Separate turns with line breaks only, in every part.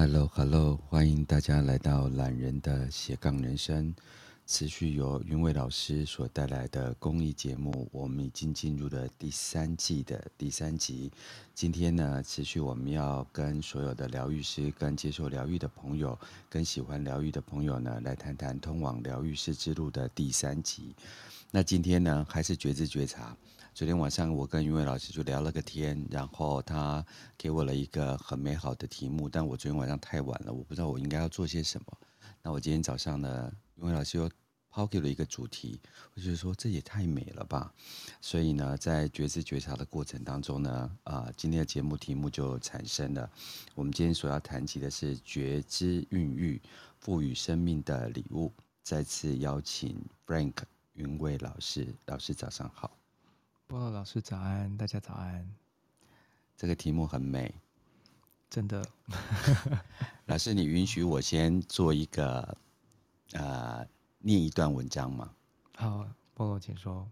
Hello，Hello，欢迎大家来到懒人的斜杠人生，持续由云伟老师所带来的公益节目。我们已经进入了第三季的第三集。今天呢，持续我们要跟所有的疗愈师、跟接受疗愈的朋友、跟喜欢疗愈的朋友呢，来谈谈通往疗愈师之路的第三集。那今天呢，还是觉知觉察。昨天晚上我跟云伟老师就聊了个天，然后他给我了一个很美好的题目，但我昨天晚上太晚了，我不知道我应该要做些什么。那我今天早上呢，云伟老师又抛给了一个主题，我就说这也太美了吧。所以呢，在觉知觉察的过程当中呢，啊、今天的节目题目就产生了。我们今天所要谈及的是觉知孕育赋予生命的礼物。再次邀请 Frank 云伟老师，老师早上好。
菠萝老师早安，大家早安。
这个题目很美，
真的。
老师，你允许我先做一个呃念一段文章吗？
好，波罗请说。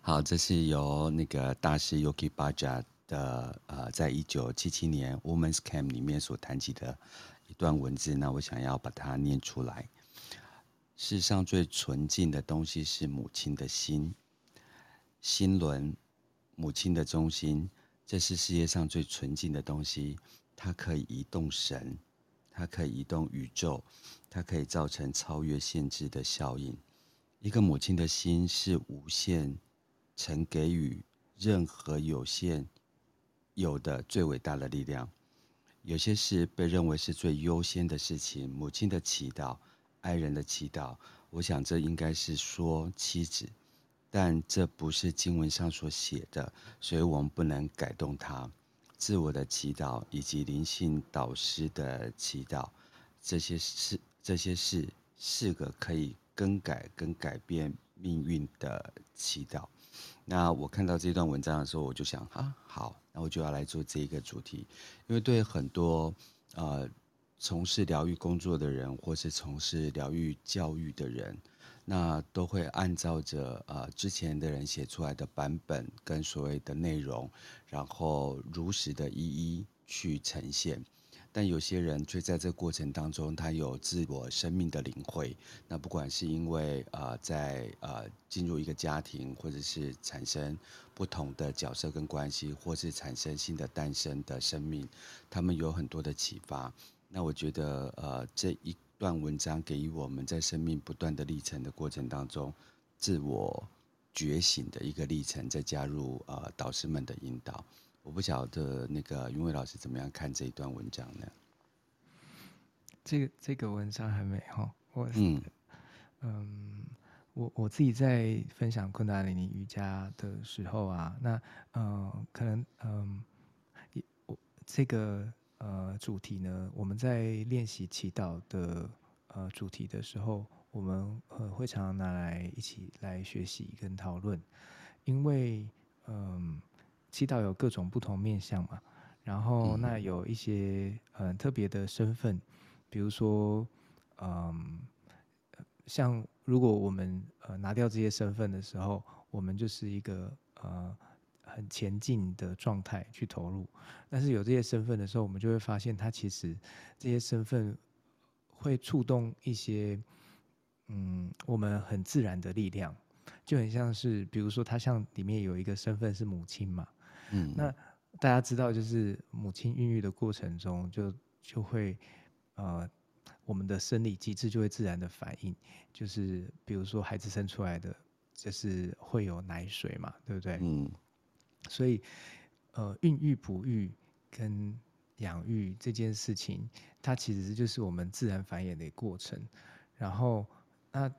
好，这是由那个大师 Yogi Bhajan 的呃，在一九七七年 Women's Camp 里面所谈及的一段文字，那我想要把它念出来。世上最纯净的东西是母亲的心。心轮，母亲的中心，这是世界上最纯净的东西。它可以移动神，它可以移动宇宙，它可以造成超越限制的效应。一个母亲的心是无限，曾给予任何有限有的最伟大的力量。有些事被认为是最优先的事情，母亲的祈祷，爱人的祈祷，我想这应该是说妻子。但这不是经文上所写的，所以我们不能改动它。自我的祈祷以及灵性导师的祈祷，这些事，这些事是个可以更改跟改变命运的祈祷。那我看到这段文章的时候，我就想啊，好，那我就要来做这一个主题，因为对很多呃从事疗愈工作的人，或是从事疗愈教育的人。那都会按照着呃之前的人写出来的版本跟所谓的内容，然后如实的一一去呈现，但有些人却在这过程当中，他有自我生命的领会。那不管是因为呃在呃进入一个家庭，或者是产生不同的角色跟关系，或是产生新的诞生的生命，他们有很多的启发。那我觉得呃这一。段文章给予我们在生命不断的历程的过程当中，自我觉醒的一个历程，再加入呃导师们的引导。我不晓得那个云伟老师怎么样看这一段文章呢？
这个这个文章还没哈，我嗯嗯，我我自己在分享昆达里尼瑜伽的时候啊，那嗯、呃、可能嗯，我这个。呃，主题呢？我们在练习祈祷的呃主题的时候，我们呃会常常拿来一起来学习跟讨论，因为嗯、呃，祈祷有各种不同面向嘛。然后那有一些很、呃、特别的身份，比如说嗯、呃，像如果我们呃拿掉这些身份的时候，我们就是一个呃。很前进的状态去投入，但是有这些身份的时候，我们就会发现，它其实这些身份会触动一些，嗯，我们很自然的力量，就很像是，比如说，它像里面有一个身份是母亲嘛，嗯，那大家知道，就是母亲孕育的过程中就，就就会，呃，我们的生理机制就会自然的反应，就是比如说孩子生出来的，就是会有奶水嘛，对不对？嗯。所以，呃，孕育、哺育跟养育这件事情，它其实就是我们自然繁衍的过程。然后，那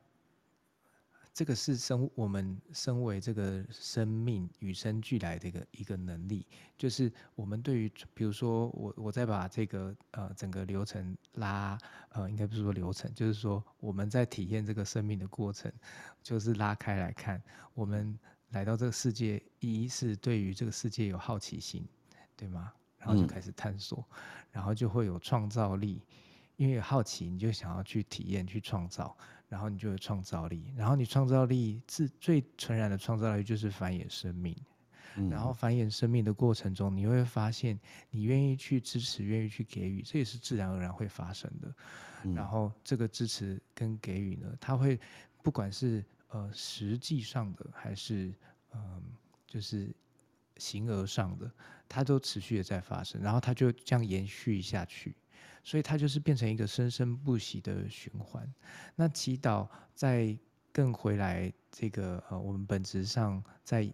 这个是生我们身为这个生命与生俱来的一个一个能力，就是我们对于，比如说我我再把这个呃整个流程拉呃，应该不是说流程，就是说我们在体验这个生命的过程，就是拉开来看我们。来到这个世界，一是对于这个世界有好奇心，对吗？然后就开始探索，嗯、然后就会有创造力，因为有好奇，你就想要去体验、去创造，然后你就有创造力，然后你创造力自最纯然的创造力，就是繁衍生命。嗯、然后繁衍生命的过程中，你会发现，你愿意去支持，愿意去给予，这也是自然而然会发生的。嗯、然后这个支持跟给予呢，它会不管是呃实际上的，还是嗯、呃、就是形而上的，它都持续的在发生，然后它就这样延续下去。所以它就是变成一个生生不息的循环。那祈祷在更回来这个呃，我们本质上在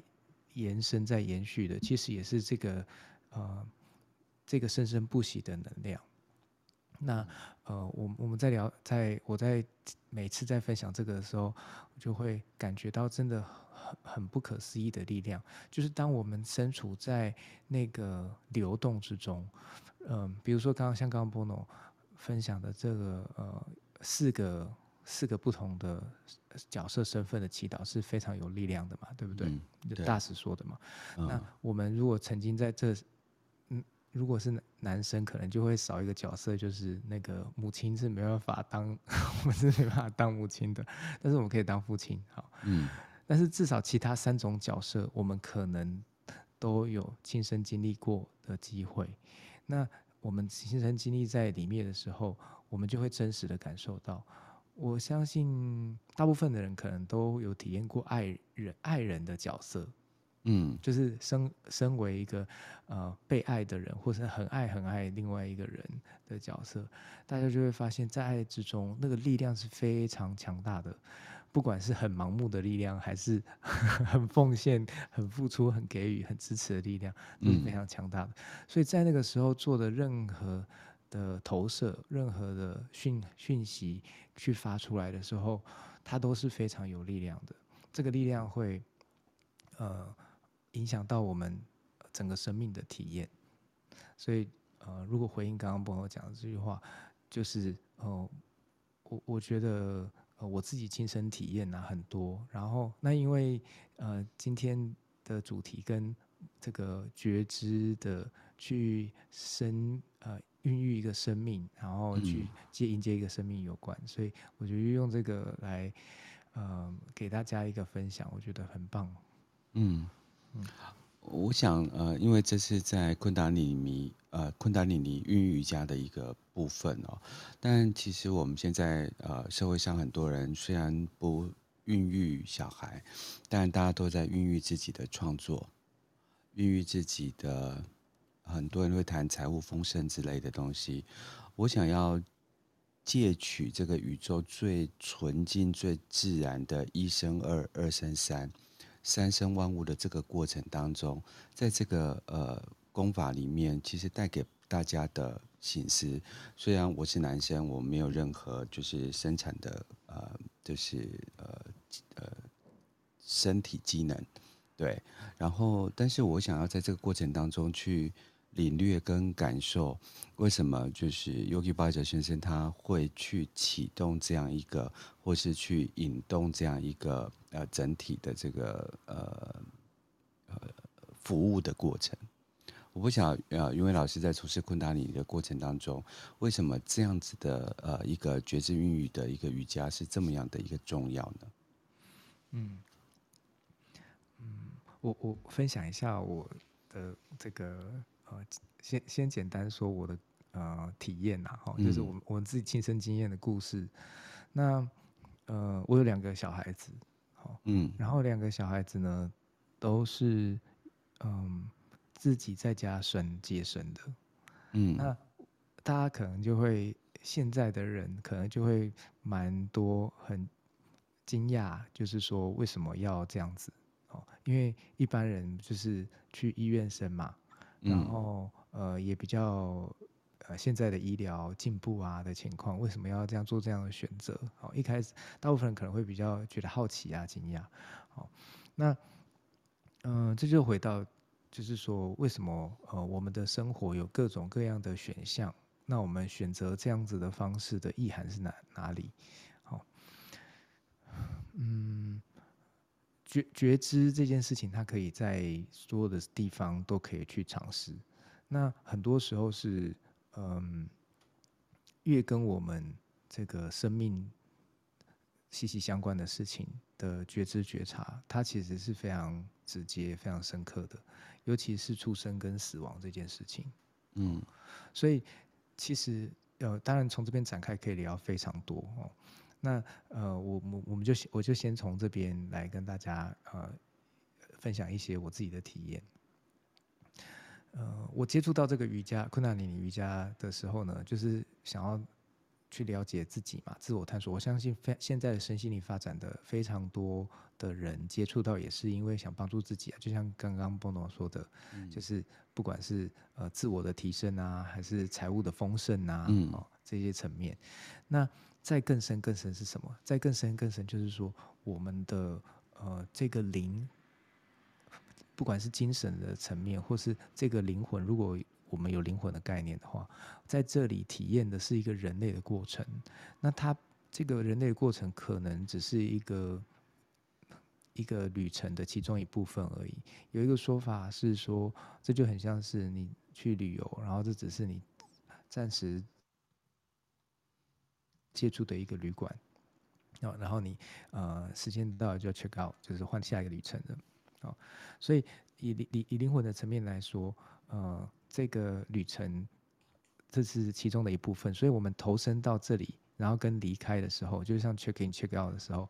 延伸、在延续的，其实也是这个呃，这个生生不息的能量。那呃，我我们在聊，在我在每次在分享这个的时候，就会感觉到真的很很不可思议的力量，就是当我们身处在那个流动之中。嗯，比如说刚刚像刚刚 Bono 分享的这个呃四个四个不同的角色身份的祈祷是非常有力量的嘛，对不对？大师说的嘛。嗯、那我们如果曾经在这，嗯，如果是男生，可能就会少一个角色，就是那个母亲是没办法当，我们是没办法当母亲的，但是我们可以当父亲，好。嗯。但是至少其他三种角色，我们可能都有亲身经历过的机会。那我们亲身经历在里面的时候，我们就会真实的感受到。我相信大部分的人可能都有体验过爱人爱人的角色，嗯，就是身身为一个呃被爱的人，或是很爱很爱另外一个人的角色，大家就会发现，在爱之中，那个力量是非常强大的。不管是很盲目的力量，还是很奉献、很付出、很给予、很支持的力量，都是非常强大的。嗯、所以在那个时候做的任何的投射、任何的讯讯息去发出来的时候，它都是非常有力量的。这个力量会呃影响到我们整个生命的体验。所以呃，如果回应刚刚朋友讲的这句话，就是呃，我我觉得。呃，我自己亲身体验了很多，然后那因为呃今天的主题跟这个觉知的去生呃孕育一个生命，然后去接迎接一个生命有关，嗯、所以我觉得用这个来呃给大家一个分享，我觉得很棒。嗯我想，呃，因为这是在昆达里尼，呃，昆达里尼孕育瑜伽的一个部分哦。但其实我们现在，呃，社会上很多人虽然不孕育小孩，但大家都在孕育自己的创作，孕育自己的。很多人会谈财务丰盛之类的东西。我想要借取这个宇宙最纯净、最自然的一生二，二生三。三生万物的这个过程当中，在这个呃功法里面，其实带给大家的醒思。虽然我是男生，我没有任何就是生产的呃，就是呃呃身体机能，对。然后，但是我想要在这个过程当中去。领略跟感受，为什么就是 Yogi b a j a 先生他会去启动这样一个，或是去引动这样一个呃整体的这个呃呃服务的过程？我不想呃，因为老师在从事昆达里的过程当中，为什么这样子的呃一个觉知孕育的一个瑜伽是这么样的一个重要呢？嗯嗯，我我分享一下我的这个。呃，先先简单说我的呃体验呐，哈，就是我们我们自己亲身经验的故事。那呃，我有两个小孩子，好，嗯，然后两个小孩子呢，都是嗯自己在家生接生的，嗯，那大家可能就会现在的人可能就会蛮多很惊讶，就是说为什么要这样子？哦，因为一般人就是去医院生嘛。然后呃也比较呃现在的医疗进步啊的情况，为什么要这样做这样的选择？好，一开始大部分人可能会比较觉得好奇啊、惊讶。好，那嗯、呃，这就回到就是说，为什么呃我们的生活有各种各样的选项？那我们选择这样子的方式的意涵是哪哪里？好，嗯。觉觉知这件事情，它可以在所有的地方都可以去尝试。那很多时候是，嗯，越跟我们这个生命息息相关的事情的觉知觉察，它其实是非常直接、非常深刻的，尤其是出生跟死亡这件事情。嗯，所以其实呃，当然从这边展开可以聊非常多哦。那呃，我我我们就我就先从这边来跟大家呃分享一些我自己的体验。呃，我接触到这个瑜伽昆达里尼瑜伽的时候呢，就是想要去了解自己嘛，自我探索。我相信非现在的身心灵发展的非常多的人接触到，也是因为想帮助自己啊。就像刚刚 Bono 说的，嗯、就是不管是呃自我的提升啊，还是财务的丰盛啊，嗯、哦这些层面。那再更深更深是什么？再更深更深就是说，我们的呃这个灵。不管是精神的层面，或是这个灵魂，如果我们有灵魂的概念的话，在这里体验的是一个人类的过程。那它这个人类的过程，可能只是一个一个旅程的其中一部分而已。有一个说法是说，这就很像是你去旅游，然后这只是你暂时接触的一个旅馆，然后你呃时间到了就要 check out，就是换下一个旅程了。哦，所以以以以灵魂的层面来说，呃，这个旅程这是其中的一部分。所以我们投身到这里，然后跟离开的时候，就像 check in check out 的时候，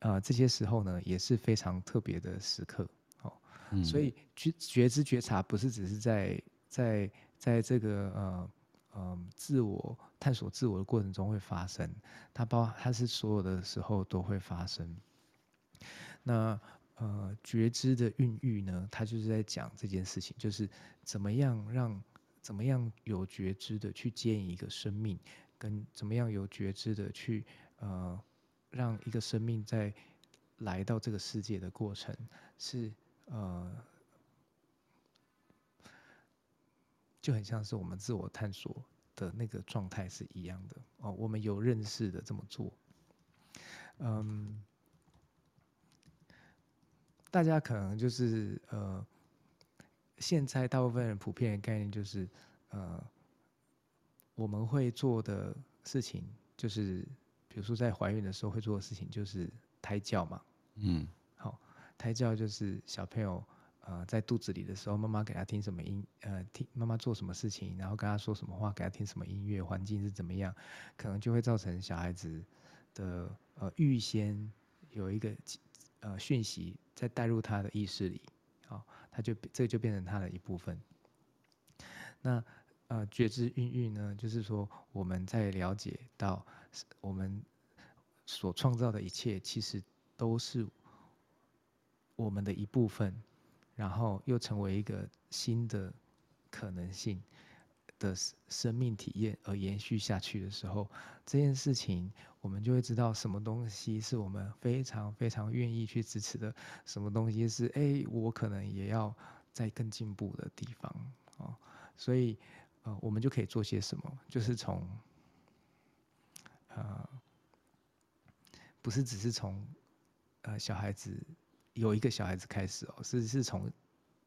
呃，这些时候呢也是非常特别的时刻。哦，嗯、所以觉觉知觉察不是只是在在在这个呃嗯自我探索自我的过程中会发生，它包它是所有的时候都会发生。那呃，觉知的孕育呢，它就是在讲这件事情，就是怎么样让怎么样有觉知的去建一个生命，跟怎么样有觉知的去呃，让一个生命在来到这个世界的过程是呃，就很像是我们自我探索的那个状态是一样的哦。我们有认识的这么做，嗯。大家可能就是呃，现在大部分人普遍的概念就是呃，我们会做的事情就是，比如说在怀孕的时候会做的事情就是胎教嘛，嗯，好，胎教就是小朋友呃在肚子里的时候，妈妈给他听什么音，呃，听妈妈做什么事情，然后跟他说什么话，给他听什么音乐，环境是怎么样，可能就会造成小孩子的呃预先有一个。呃，讯息再带入他的意识里，好、哦，他就这就变成他的一部分。那呃，觉知孕育呢，就是说我们在了解到我们所创造的一切，其实都是我们的一部分，然后又成为一个新的可能性的生命体验而延续下去的时候，这件事情我们就会知道什么东西是我们非常非常愿意去支持的，什么东西是哎，我可能也要在更进步的地方哦。所以呃，我们就可以做些什么，就是从呃，不是只是从呃小孩子有一个小孩子开始哦，是是从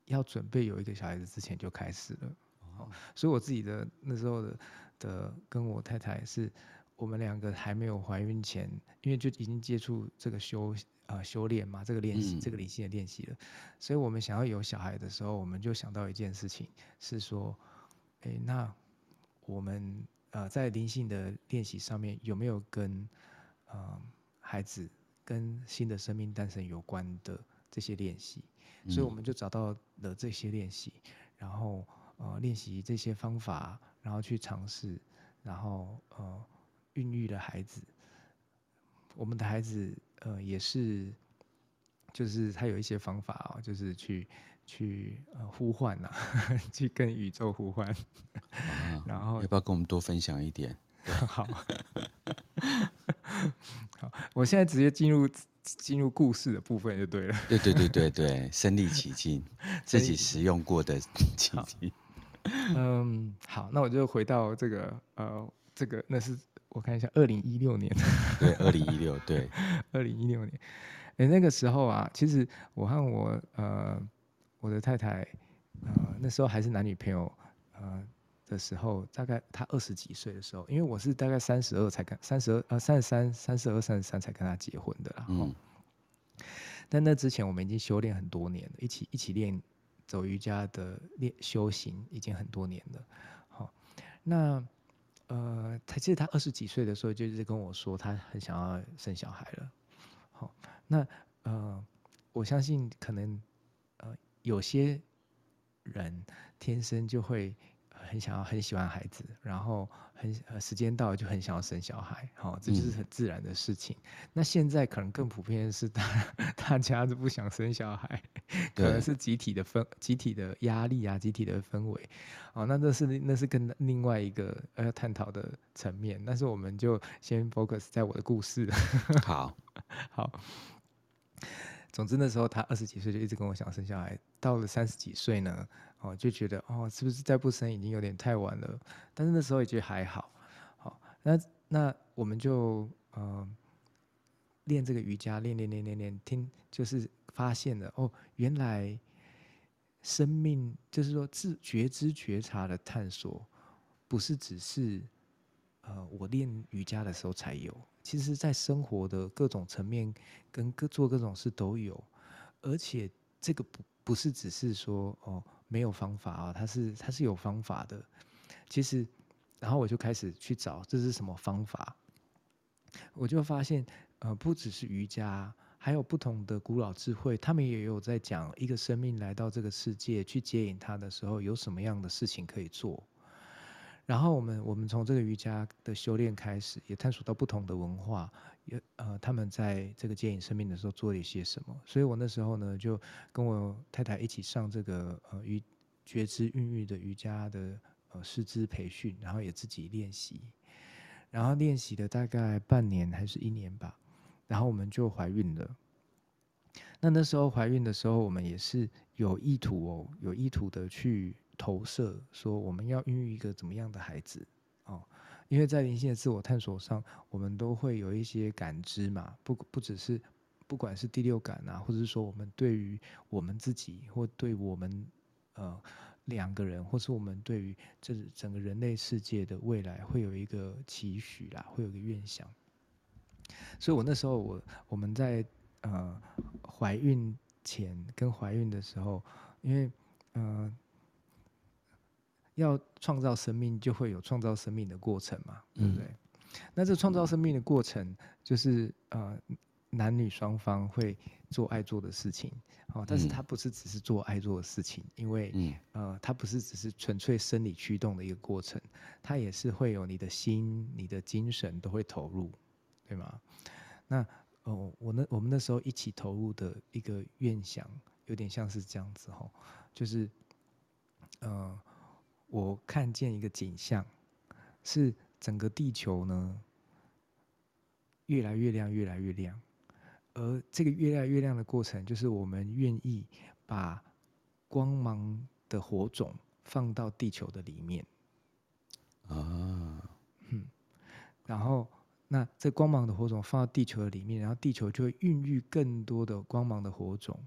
要准备有一个小孩子之前就开始了。哦所以我自己的那时候的的跟我太太是，我们两个还没有怀孕前，因为就已经接触这个修呃修炼嘛，这个练习、嗯、这个灵性的练习了，所以我们想要有小孩的时候，我们就想到一件事情，是说，诶，那我们呃在灵性的练习上面有没有跟呃孩子跟新的生命诞生有关的这些练习？所以我们就找到了这些练习，然后。呃，练习这些方法，然后去尝试，然后呃，孕育了孩子。我们的孩子呃也是，就是他有一些方法啊、哦，就是去去呃呼唤呐、啊，去跟宇宙呼唤。啊、然后
要不要跟我们多分享一点？
好，好，我现在直接进入。进入故事的部分就对了。
对对对对对，身历其境，自己使用过的奇迹。
嗯，好，那我就回到这个呃，这个那是我看一下，二零一六年。
对，二零一六，对，
二零一六年。哎，那个时候啊，其实我和我呃我的太太呃那时候还是男女朋友呃的时候，大概他二十几岁的时候，因为我是大概三十二才跟三十二呃三十三三十二三十三才跟他结婚的啦。嗯。但那之前我们已经修炼很多年了，一起一起练走瑜伽的练修行已经很多年了。好，那呃，他记得他二十几岁的时候，就是跟我说他很想要生小孩了。好，那呃，我相信可能呃有些人天生就会。很想要很喜欢孩子，然后很时间到了就很想要生小孩，好，这就是很自然的事情。嗯、那现在可能更普遍的是大 大家都不想生小孩，可能是集体的氛、集体的压力啊，集体的氛围。哦，那这是那是跟另外一个要探讨的层面。但是我们就先 focus 在我的故事。
好，
好。总之那时候他二十几岁就一直跟我想生小孩，到了三十几岁呢。哦，就觉得哦，是不是再不生已经有点太晚了？但是那时候也觉得还好。好，那那我们就呃练这个瑜伽，练练练练练，听就是发现了哦，原来生命就是说自觉知觉察的探索，不是只是呃我练瑜伽的时候才有，其实在生活的各种层面跟各做各种事都有，而且这个不不是只是说哦。没有方法啊，它是它是有方法的。其实，然后我就开始去找这是什么方法，我就发现，呃，不只是瑜伽，还有不同的古老智慧，他们也有在讲一个生命来到这个世界去接引他的时候，有什么样的事情可以做。然后我们我们从这个瑜伽的修炼开始，也探索到不同的文化，也呃他们在这个接引生命的时候做了一些什么。所以我那时候呢，就跟我太太一起上这个呃瑜觉知孕育的瑜伽的呃师资培训，然后也自己练习，然后练习了大概半年还是一年吧，然后我们就怀孕了。那那时候怀孕的时候，我们也是有意图哦，有意图的去。投射说我们要孕育一个怎么样的孩子？因为在灵性的自我探索上，我们都会有一些感知嘛，不不只是不管是第六感啊，或者是说我们对于我们自己或对我们呃两个人，或是我们对于这整个人类世界的未来，会有一个期许啦，会有一个愿想。所以我那时候我我们在呃怀孕前跟怀孕的时候，因为呃。要创造生命，就会有创造生命的过程嘛，对不对？嗯、那这创造生命的过程，就是呃，男女双方会做爱做的事情，哦，但是它不是只是做爱做的事情，因为、嗯、呃，它不是只是纯粹生理驱动的一个过程，它也是会有你的心、你的精神都会投入，对吗？那哦，我那我们那时候一起投入的一个愿想，有点像是这样子哦，就是呃。我看见一个景象，是整个地球呢越来越亮，越来越亮。而这个越来越亮的过程，就是我们愿意把光芒的火种放到地球的里面。啊，嗯，然后那这光芒的火种放到地球的里面，然后地球就会孕育更多的光芒的火种，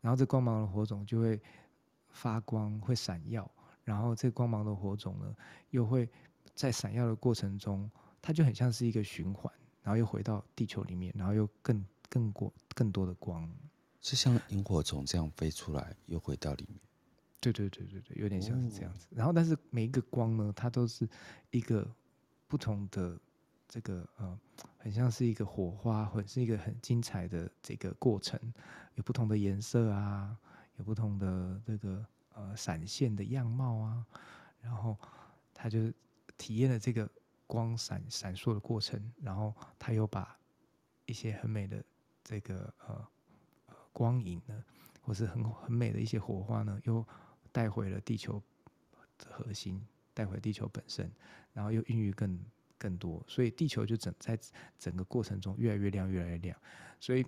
然后这光芒的火种就会发光，会闪耀。然后这光芒的火种呢，又会在闪耀的过程中，它就很像是一个循环，然后又回到地球里面，然后又更更过更多的光，
是像萤火虫这样飞出来，又回到里面。
对对对对对，有点像是这样子。哦、然后，但是每一个光呢，它都是一个不同的这个呃，很像是一个火花，或者是一个很精彩的这个过程，有不同的颜色啊，有不同的这个。呃，闪现的样貌啊，然后他就体验了这个光闪闪烁的过程，然后他又把一些很美的这个呃光影呢，或是很很美的一些火花呢，又带回了地球的核心，带回地球本身，然后又孕育更更多，所以地球就整在整个过程中越来越亮，越来越亮。所以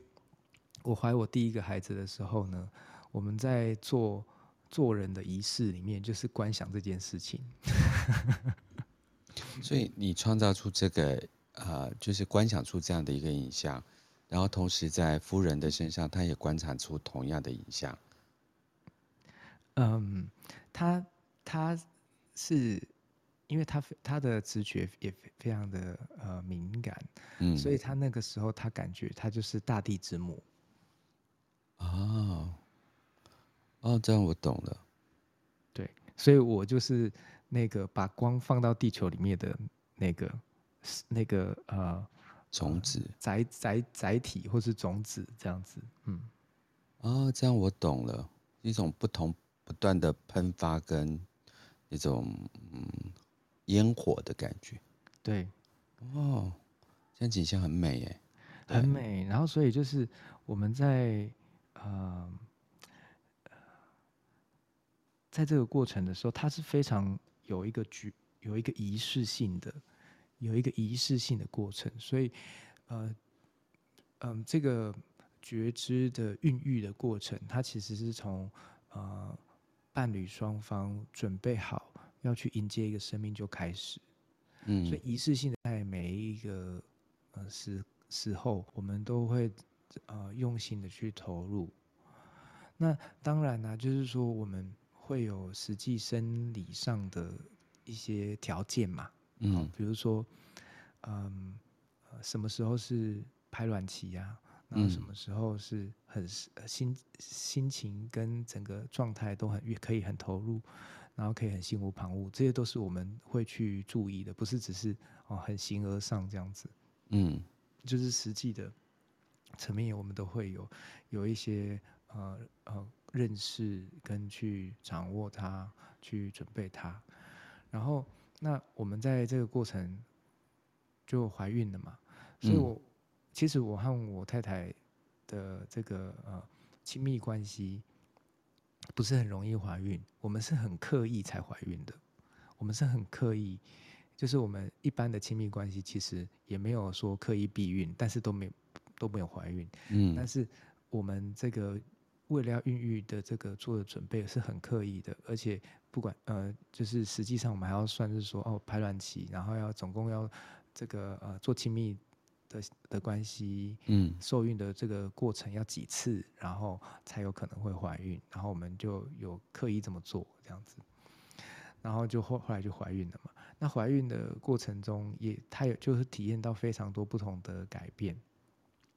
我怀我第一个孩子的时候呢，我们在做。做人的仪式里面，就是观想这件事情。
所以你创造出这个，呃，就是观想出这样的一个影像，然后同时在夫人的身上，他也观察出同样的影像。
嗯，他他是因为他他的直觉也非常的呃敏感，
嗯，
所以他那个时候他感觉他就是大地之母。
哦，哦，这样我懂了。
对，所以我就是那个把光放到地球里面的那个那个呃
种子
载载载体或是种子这样子，嗯，
哦，这样我懂了，一种不同不断的喷发跟一种嗯烟火的感觉。
对，
哦，这样景象很美耶，
很美。然后所以就是我们在。呃，在这个过程的时候，它是非常有一个局，有一个仪式性的，有一个仪式性的过程。所以，呃，嗯、呃，这个觉知的孕育的过程，它其实是从呃伴侣双方准备好要去迎接一个生命就开始。嗯，所以仪式性的在每一个呃时时候，我们都会。呃，用心的去投入。那当然呢、啊，就是说我们会有实际生理上的一些条件嘛，嗯，比如说，嗯，什么时候是排卵期呀、啊？然后什么时候是很心心情跟整个状态都很可以很投入，然后可以很心无旁骛，这些都是我们会去注意的，不是只是哦很形而上这样子，嗯，就是实际的。层面我们都会有有一些呃呃认识跟去掌握它，去准备它，然后那我们在这个过程就怀孕了嘛，所以我、嗯、其实我和我太太的这个呃亲密关系不是很容易怀孕，我们是很刻意才怀孕的，我们是很刻意，就是我们一般的亲密关系其实也没有说刻意避孕，但是都没。都没有怀孕，嗯，但是我们这个为了要孕育的这个做的准备是很刻意的，而且不管呃，就是实际上我们还要算是说哦排卵期，然后要总共要这个呃做亲密的的关系，嗯，受孕的这个过程要几次，然后才有可能会怀孕，然后我们就有刻意这么做这样子，然后就后后来就怀孕了嘛。那怀孕的过程中也，她有就是体验到非常多不同的改变。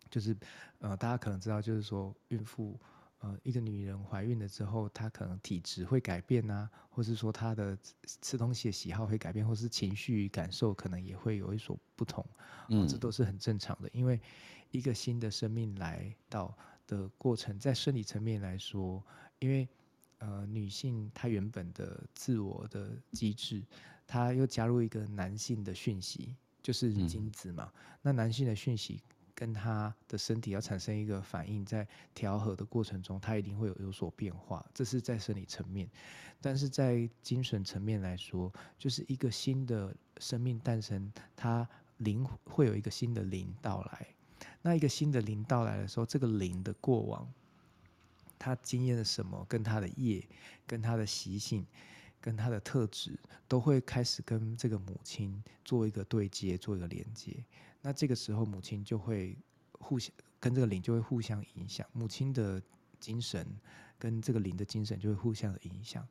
就是，呃，大家可能知道，就是说，孕妇，呃，一个女人怀孕了之后，她可能体质会改变呐、啊，或是说她的吃东西的喜好会改变，或是情绪感受可能也会有一所不同，嗯，这都是很正常的。因为一个新的生命来到的过程，在生理层面来说，因为呃，女性她原本的自我的机制，她又加入一个男性的讯息，就是精子嘛，嗯、那男性的讯息。跟他的身体要产生一个反应，在调和的过程中，他一定会有有所变化。这是在生理层面，但是在精神层面来说，就是一个新的生命诞生，它灵会有一个新的灵到来。那一个新的灵到来的时候，这个灵的过往，他经验了什么，跟他的业，跟他的习性，跟他的特质，都会开始跟这个母亲做一个对接，做一个连接。那这个时候，母亲就会互相跟这个灵就会互相影响，母亲的精神跟这个灵的精神就会互相的影响。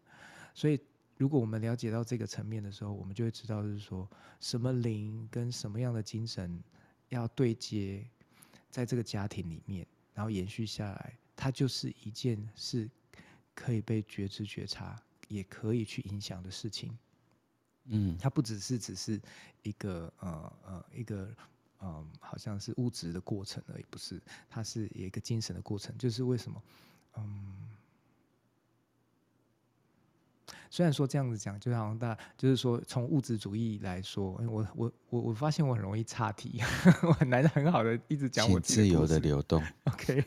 所以，如果我们了解到这个层面的时候，我们就会知道，就是说什么灵跟什么样的精神要对接，在这个家庭里面，然后延续下来，它就是一件是可以被觉知觉察，也可以去影响的事情。嗯，它不只是只是一个呃呃一个。嗯，好像是物质的过程而已，不是，它是一个精神的过程。就是为什么？嗯，虽然说这样子讲，就好像大，就是说从物质主义来说，我我我我发现我很容易岔题，我很难很好的一直讲我
自由的流动。
OK，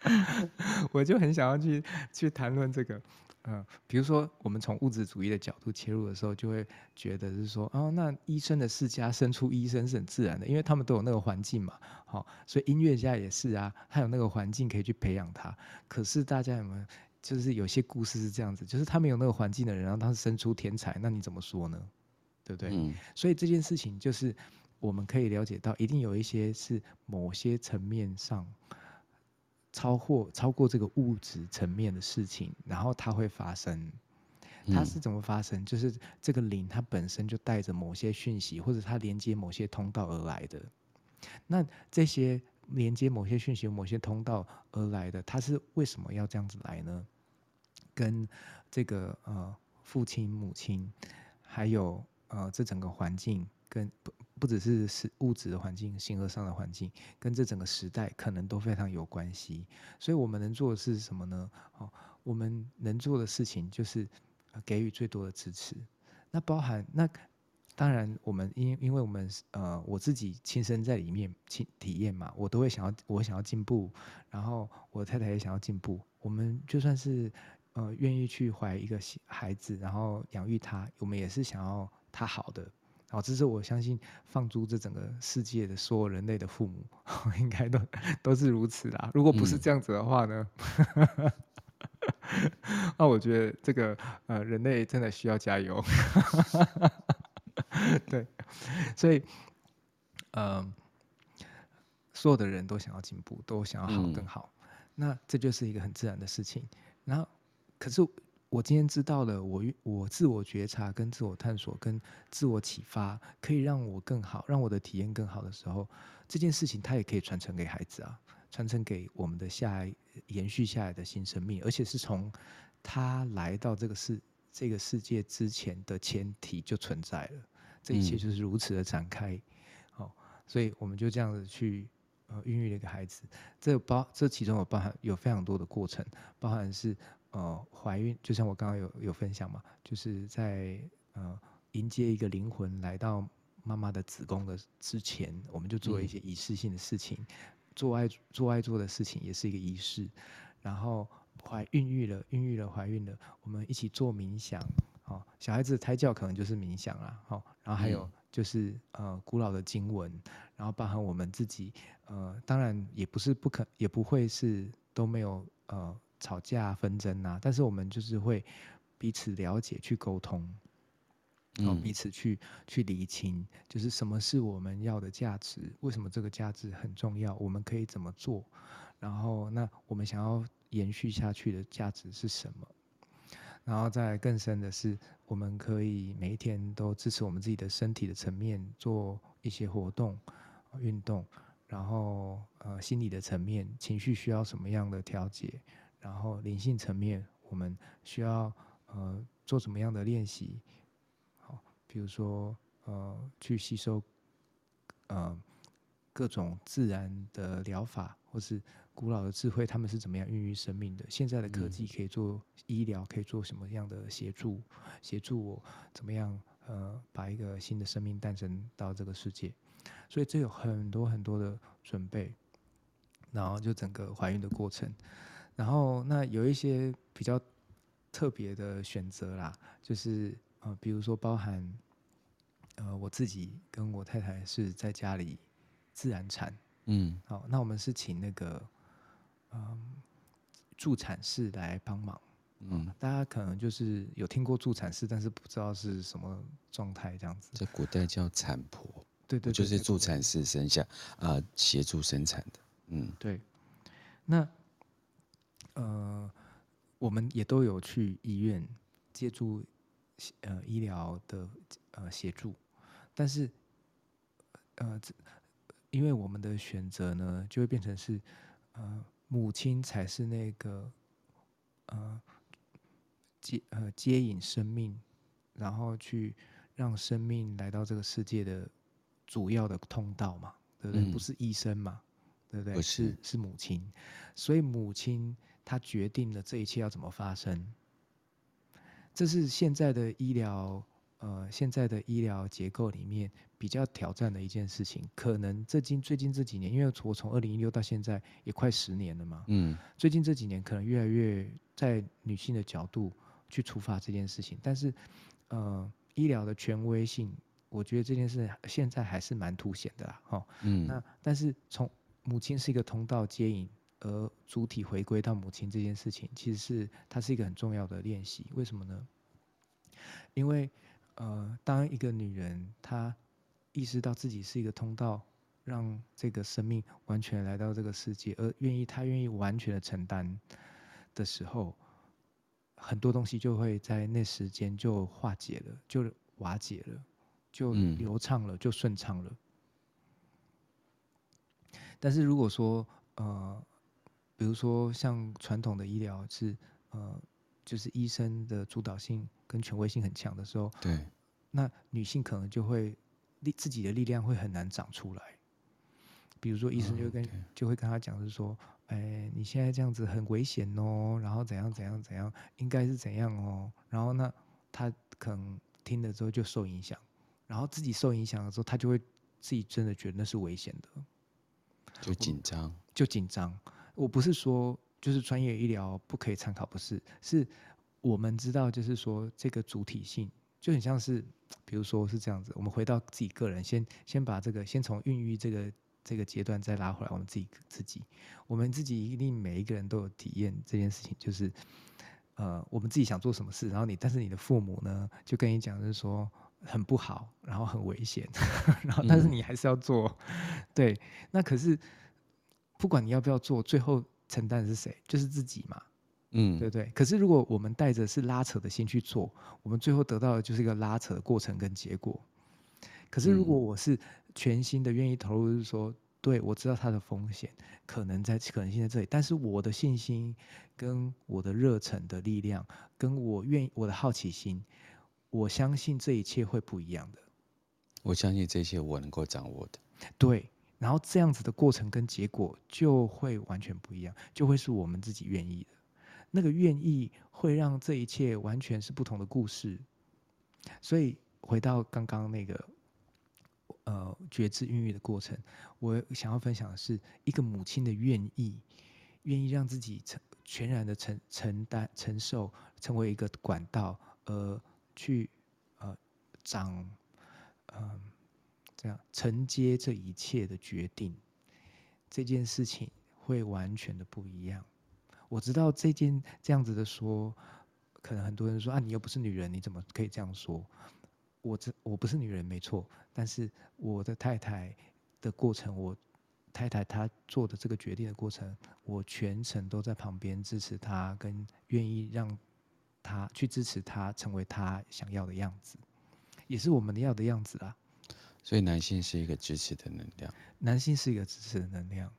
我就很想要去去谈论这个。嗯，比如说我们从物质主义的角度切入的时候，就会觉得是说，哦，那医生的世家生出医生是很自然的，因为他们都有那个环境嘛，好，所以音乐家也是啊，他有那个环境可以去培养他。可是大家有没有，就是有些故事是这样子，就是他没有那个环境的人，然后他是生出天才，那你怎么说呢？对不对？嗯。所以这件事情就是我们可以了解到，一定有一些是某些层面上。超过超过这个物质层面的事情，然后它会发生。它是怎么发生？就是这个灵它本身就带着某些讯息，或者它连接某些通道而来的。那这些连接某些讯息、某些通道而来的，它是为什么要这样子来呢？跟这个呃父亲、母亲，还有呃这整个环境，跟不不只是是物质的环境、性格上的环境，跟这整个时代可能都非常有关系。所以我们能做的是什么呢？哦，我们能做的事情就是给予最多的支持。那包含那当然，我们因因为我们呃我自己亲身在里面亲体验嘛，我都会想要我想要进步，然后我太太也想要进步。我们就算是。呃，愿意去怀一个孩子，然后养育他，我们也是想要他好的。好，这是我相信放逐这整个世界的所有人类的父母，应该都都是如此啦。如果不是这样子的话呢？嗯、那我觉得这个呃，人类真的需要加油。对，所以，嗯、呃，所有的人都想要进步，都想要好更好。嗯、那这就是一个很自然的事情。然后。可是我今天知道了，我我自我觉察、跟自我探索、跟自我启发，可以让我更好，让我的体验更好的时候，这件事情它也可以传承给孩子啊，传承给我们的下一延续下来的新生命，而且是从他来到这个世这个世界之前的前提就存在了，这一切就是如此的展开，好、嗯哦，所以我们就这样子去呃孕育了一个孩子，这包这其中有包含有非常多的过程，包含是。呃，怀孕就像我刚刚有有分享嘛，就是在呃迎接一个灵魂来到妈妈的子宫的之前，我们就做了一些仪式性的事情，嗯、做爱做爱做的事情也是一个仪式，然后怀孕育了孕育了怀孕了，我们一起做冥想，好、哦，小孩子胎教可能就是冥想啦，好、哦，然后还有就是呃古老的经文，然后包含我们自己，呃，当然也不是不可也不会是都没有呃。吵架纷争啊，但是我们就是会彼此了解，去沟通，然后彼此去去厘清，就是什么是我们要的价值，为什么这个价值很重要，我们可以怎么做，然后那我们想要延续下去的价值是什么？然后再更深的是，我们可以每一天都支持我们自己的身体的层面做一些活动、运动，然后呃心理的层面，情绪需要什么样的调节？然后灵性层面，我们需要呃做什么样的练习？好，比如说呃去吸收呃各种自然的疗法，或是古老的智慧，他们是怎么样孕育生命的？现在的科技可以做医疗，可以做什么样的协助？协助我怎么样呃把一个新的生命诞生到这个世界？所以这有很多很多的准备，然后就整个怀孕的过程。然后，那有一些比较特别的选择啦，就是呃，比如说包含呃，我自己跟我太太是在家里自然产，嗯，好，那我们是请那个嗯助产士来帮忙，嗯，大家可能就是有听过助产士，但是不知道是什么状态这样子。
在古代叫产婆，
对对，对，
就是助产士生下啊，协助生产的，嗯，
对，那。呃，我们也都有去医院借助呃医疗的呃协助，但是呃，因为我们的选择呢，就会变成是呃母亲才是那个呃接呃接引生命，然后去让生命来到这个世界的主要的通道嘛，对不对？嗯、不是医生嘛，对不对？是是，是母亲，所以母亲。他决定了这一切要怎么发生，这是现在的医疗，呃，现在的医疗结构里面比较挑战的一件事情。可能最近最近这几年，因为我从二零一六到现在也快十年了嘛，嗯，最近这几年可能越来越在女性的角度去出发这件事情。但是，呃，医疗的权威性，我觉得这件事现在还是蛮凸显的啦，哈，嗯，那但是从母亲是一个通道接引。而主体回归到母亲这件事情，其实是它是一个很重要的练习。为什么呢？因为呃，当一个女人她意识到自己是一个通道，让这个生命完全来到这个世界，而愿意她愿意完全的承担的时候，很多东西就会在那时间就化解了，就瓦解了，就流畅了，嗯、就顺畅了。但是如果说呃，比如说像传统的医疗是呃，就是医生的主导性跟权威性很强的时候，
对，
那女性可能就会力自己的力量会很难长出来。比如说医生就跟、嗯、就会跟他讲，是说，哎，你现在这样子很危险哦，然后怎样怎样怎样，应该是怎样哦，然后那，他可能听了之后就受影响，然后自己受影响的时候，他就会自己真的觉得那是危险的。
就紧张，
就紧张。我不是说就是专业医疗不可以参考，不是，是我们知道，就是说这个主体性就很像是，比如说是这样子。我们回到自己个人，先先把这个，先从孕育这个这个阶段再拉回来，我们自己自己，我们自己一定每一个人都有体验这件事情，就是呃，我们自己想做什么事，然后你，但是你的父母呢，就跟你讲，就是说。很不好，然后很危险，然后但是你还是要做，嗯、对。那可是不管你要不要做，最后承担的是谁？就是自己嘛，嗯，对不对？可是如果我们带着是拉扯的心去做，我们最后得到的就是一个拉扯的过程跟结果。可是如果我是全心的愿意投入，就是说，对，我知道它的风险可能在可能性在这里，但是我的信心跟我的热忱的力量，跟我愿意我的好奇心。我相信这一切会不一样的。
我相信这些我能够掌握的。
对，然后这样子的过程跟结果就会完全不一样，就会是我们自己愿意的。那个愿意会让这一切完全是不同的故事。所以回到刚刚那个呃觉知孕育的过程，我想要分享的是一个母亲的愿意，愿意让自己承全然的承承担承受，成为一个管道，呃。去，呃，长，嗯、这样承接这一切的决定，这件事情会完全的不一样。我知道这件这样子的说，可能很多人说啊，你又不是女人，你怎么可以这样说？我这我不是女人没错，但是我的太太的过程，我太太她做的这个决定的过程，我全程都在旁边支持她，跟愿意让。她去支持他成为他想要的样子，也是我们要的样子啊。
所以男性是一个支持的能量，
男性是一个支持的能量。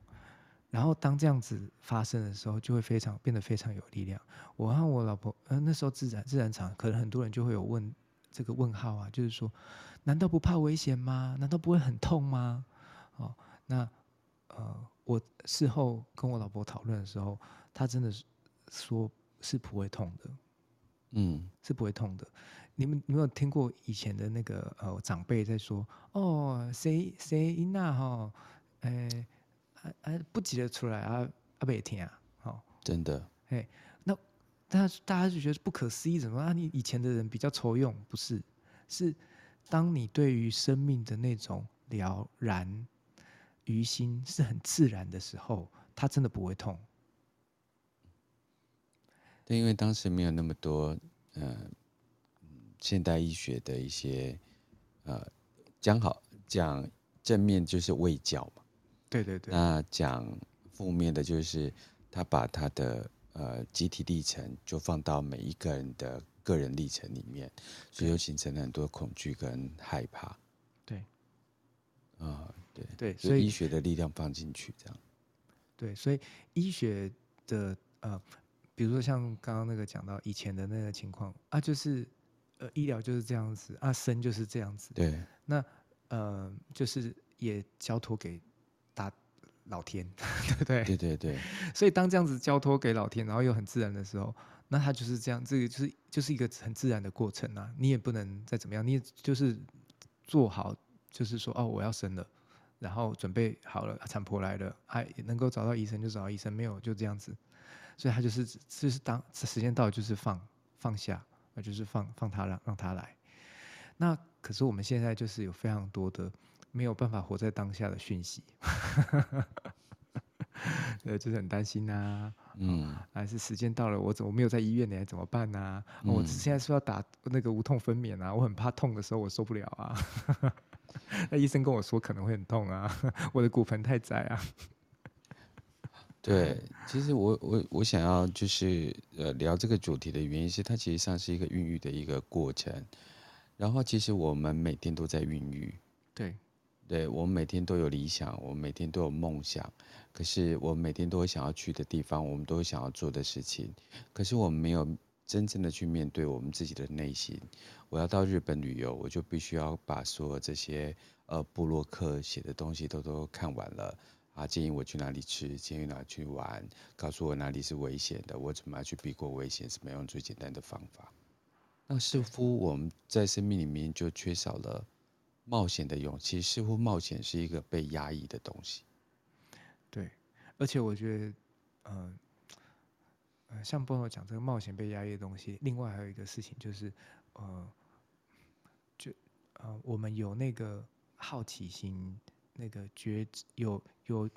然后当这样子发生的时候，就会非常变得非常有力量。我和我老婆，呃，那时候自然自然场，可能很多人就会有问这个问号啊，就是说，难道不怕危险吗？难道不会很痛吗？哦，那呃，我事后跟我老婆讨论的时候，她真的是说是不会痛的。嗯，是不会痛的。你们有没有听过以前的那个呃长辈在说哦，谁谁赢了哈？哎，啊啊不挤得出来啊？阿伯听啊，好，
真的。
哎，那大家大家就觉得不可思议，怎么啊？你以前的人比较愁用，不是？是当你对于生命的那种了然于心是很自然的时候，它真的不会痛。
对，因为当时没有那么多，呃，现代医学的一些，呃，讲好讲正面就是卫教嘛，
对对对。
那讲负面的就是他把他的呃集体历程就放到每一个人的个人历程里面，所以就形成了很多恐惧跟害怕。
对，
啊、呃，对
对，
所以医学的力量放进去这样。
对，所以医学的呃。比如说像刚刚那个讲到以前的那个情况啊，就是呃医疗就是这样子啊，生就是这样子。
对。
那呃就是也交托给大老天，对不对？
对对对。
所以当这样子交托给老天，然后又很自然的时候，那他就是这样，这个就是就是一个很自然的过程啊。你也不能再怎么样，你也就是做好，就是说哦我要生了，然后准备好了，产婆来了，还能够找到医生就找到医生，没有就这样子。所以他就是，就是当时间到了，就是放放下，那就是放放他让让他来。那可是我们现在就是有非常多的没有办法活在当下的讯息，对，就是很担心呐，嗯，还是时间到了，我怎么没有在医院呢，怎么办呢？啊？嗯，我现在是要打那个无痛分娩啊，我很怕痛的时候我受不了啊。那医生跟我说可能会很痛啊，我的骨盆太窄啊。
对，其实我我我想要就是呃聊这个主题的原因是，它其实上是一个孕育的一个过程。然后其实我们每天都在孕育，
对，
对我们每天都有理想，我们每天都有梦想。可是我们每天都会想要去的地方，我们都会想要做的事情，可是我们没有真正的去面对我们自己的内心。我要到日本旅游，我就必须要把所有这些呃布洛克写的东西都都看完了。啊，建议我去哪里吃，建议哪里去玩，告诉我哪里是危险的，我怎么样去避过危险，怎么用最简单的方法。那似乎我们在生命里面就缺少了冒险的勇气，似乎冒险是一个被压抑的东西。
对，而且我觉得，呃，呃像波诺讲这个冒险被压抑的东西，另外还有一个事情就是，呃，就呃，我们有那个好奇心。那个觉有有，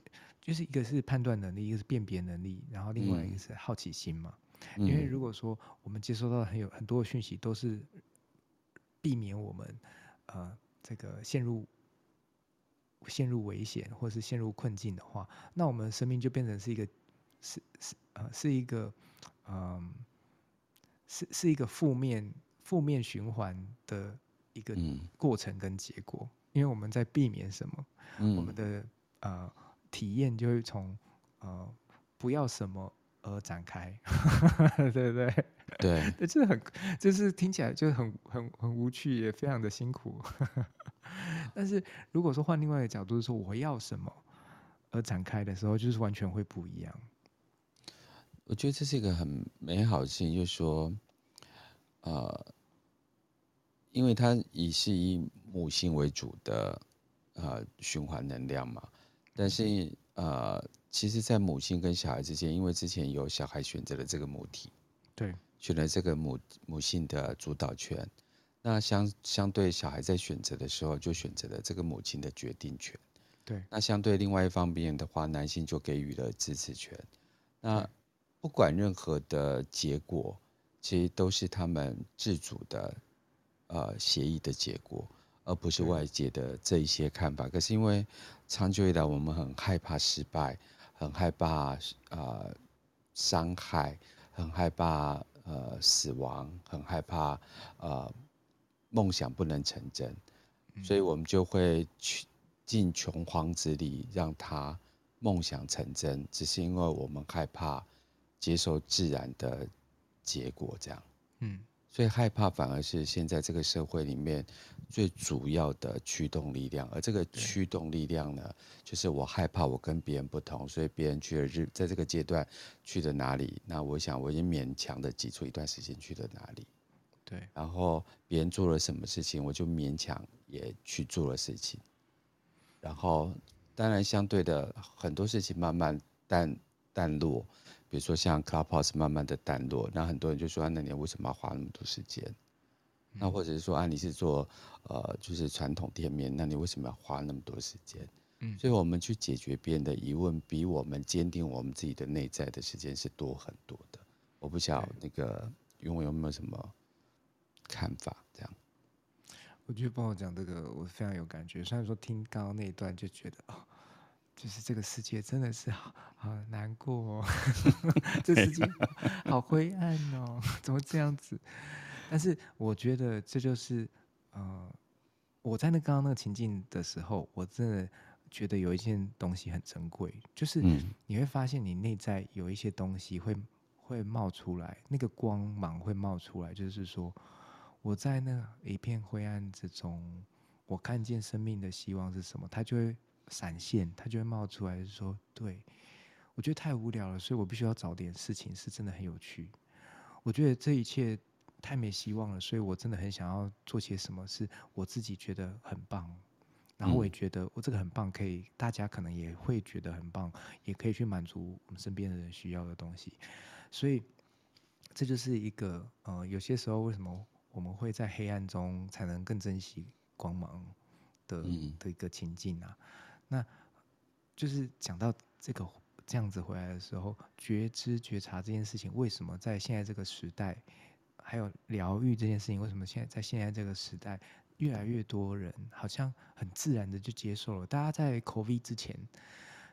就是一个是判断能力，一个是辨别能力，然后另外一个是好奇心嘛。嗯、因为如果说我们接收到很有很多的讯息，都是避免我们呃这个陷入陷入危险或是陷入困境的话，那我们生命就变成是一个是是呃是一个嗯、呃、是是一个负面负面循环的一个过程跟结果。嗯因为我们在避免什么，嗯、我们的呃体验就会从呃不要什么而展开，对不对？
对，
这很就是听起来就很很很无趣，也非常的辛苦。但是如果说换另外一个角度说，我要什么而展开的时候，就是完全会不一样。
我觉得这是一个很美好的事情，就是说，呃。因为它以是以母性为主的呃循环能量嘛，但是呃，其实，在母亲跟小孩之间，因为之前有小孩选择了这个母体，
对，
选了这个母母性的主导权，那相相对小孩在选择的时候，就选择了这个母亲的决定权，
对，
那相对另外一方面的话，男性就给予了支持权，那不管任何的结果，其实都是他们自主的。呃，协议的结果，而不是外界的这一些看法。可是因为长久以来，我们很害怕失败，很害怕呃伤害，很害怕呃死亡，很害怕呃梦想不能成真，所以我们就会去尽穷荒之力让他梦想成真，只是因为我们害怕接受自然的结果，这样。嗯。所以害怕反而是现在这个社会里面最主要的驱动力量，而这个驱动力量呢，就是我害怕我跟别人不同，所以别人去了日，在这个阶段去了哪里，那我想我已经勉强的挤出一段时间去了哪里，
对，
然后别人做了什么事情，我就勉强也去做了事情，然后当然相对的很多事情慢慢淡淡落。比如说像 Clubhouse 慢慢的淡落，那很多人就说：“那你为什么要花那么多时间？”那或者是说：“啊，你是做呃，就是传统店面，那你为什么要花那么多时间？”嗯，所以我们去解决别人的疑问，比我们坚定我们自己的内在的时间是多很多的。我不晓得那个因为有没有什么看法？这样，
我觉得帮我讲这个，我非常有感觉。虽然说听刚刚那一段就觉得哦。就是这个世界真的是好好难过哦，这世界 好灰暗哦，怎么这样子？但是我觉得这就是，呃，我在那刚刚那个情境的时候，我真的觉得有一件东西很珍贵，就是你会发现你内在有一些东西会会冒出来，那个光芒会冒出来，就是说我在那一片灰暗之中，我看见生命的希望是什么，它就会。闪现，它就会冒出来，说：“对，我觉得太无聊了，所以我必须要找点事情是真的很有趣。我觉得这一切太没希望了，所以我真的很想要做些什么，是我自己觉得很棒。然后我也觉得我这个很棒，可以大家可能也会觉得很棒，也可以去满足我们身边的人需要的东西。所以这就是一个呃，有些时候为什么我们会在黑暗中才能更珍惜光芒的的一个情境啊。”那就是讲到这个这样子回来的时候，觉知觉察这件事情，为什么在现在这个时代，还有疗愈这件事情，为什么现在在现在这个时代，越来越多人好像很自然的就接受了？大家在 COVID 之前，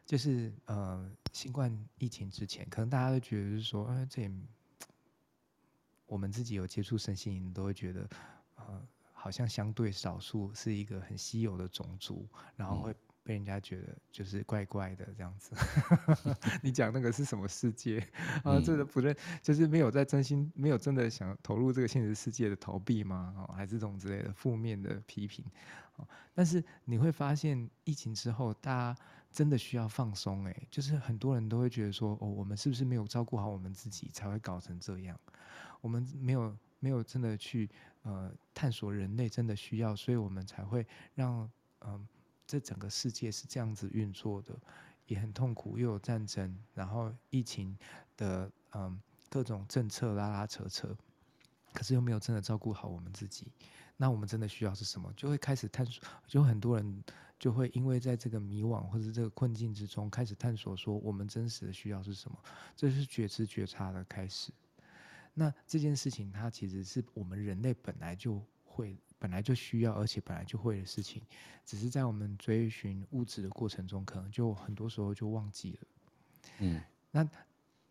就是呃，新冠疫情之前，可能大家都觉得是说，哎，这也我们自己有接触身心灵，都会觉得，呃，好像相对少数是一个很稀有的种族，然后会。被人家觉得就是怪怪的这样子 你讲那个是什么世界啊？这个不认，就是没有在真心，没有真的想投入这个现实世界的逃避吗？哦，还是这种之类的负面的批评？但是你会发现，疫情之后，大家真的需要放松。诶，就是很多人都会觉得说，哦，我们是不是没有照顾好我们自己，才会搞成这样？我们没有没有真的去呃探索人类真的需要，所以我们才会让嗯。呃这整个世界是这样子运作的，也很痛苦，又有战争，然后疫情的嗯各种政策拉拉扯扯，可是又没有真的照顾好我们自己。那我们真的需要是什么？就会开始探索，就很多人就会因为在这个迷惘或者这个困境之中，开始探索说我们真实的需要是什么。这是觉知觉察的开始。那这件事情，它其实是我们人类本来就会。本来就需要，而且本来就会的事情，只是在我们追寻物质的过程中，可能就很多时候就忘记了。嗯，那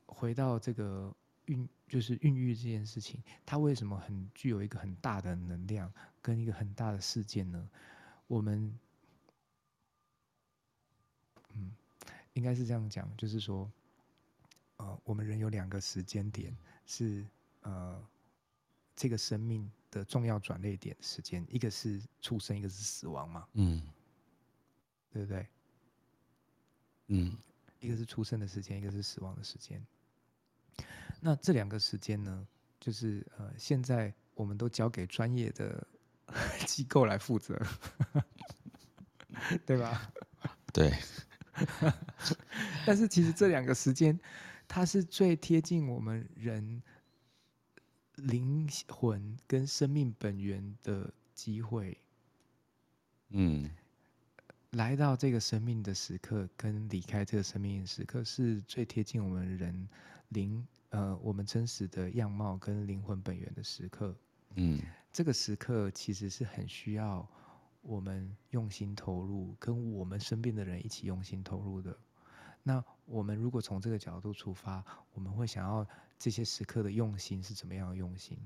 回到这个孕，就是孕育这件事情，它为什么很具有一个很大的能量跟一个很大的事件呢？我们，嗯，应该是这样讲，就是说，呃，我们人有两个时间点是呃，这个生命。的重要转捩点时间，一个是出生，一个是死亡嘛，嗯，对不对？嗯，一个是出生的时间，一个是死亡的时间。那这两个时间呢，就是呃，现在我们都交给专业的 机构来负责，对吧？
对。
但是其实这两个时间，它是最贴近我们人。灵魂跟生命本源的机会，嗯，来到这个生命的时刻，跟离开这个生命的时刻，是最贴近我们人灵呃我们真实的样貌跟灵魂本源的时刻。嗯，这个时刻其实是很需要我们用心投入，跟我们身边的人一起用心投入的。那我们如果从这个角度出发，我们会想要。这些时刻的用心是怎么样的用心？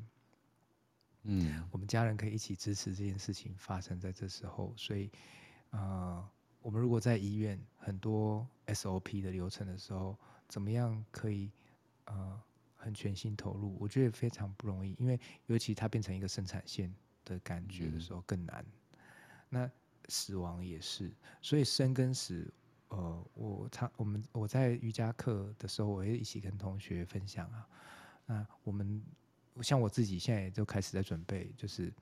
嗯，我们家人可以一起支持这件事情发生在这时候，所以，呃，我们如果在医院很多 SOP 的流程的时候，怎么样可以呃很全心投入？我觉得非常不容易，因为尤其它变成一个生产线的感觉的时候更难。那死亡也是，所以生跟死。呃，我他我们我在瑜伽课的时候，我会一起跟同学分享啊。那我们像我自己现在也就开始在准备，就是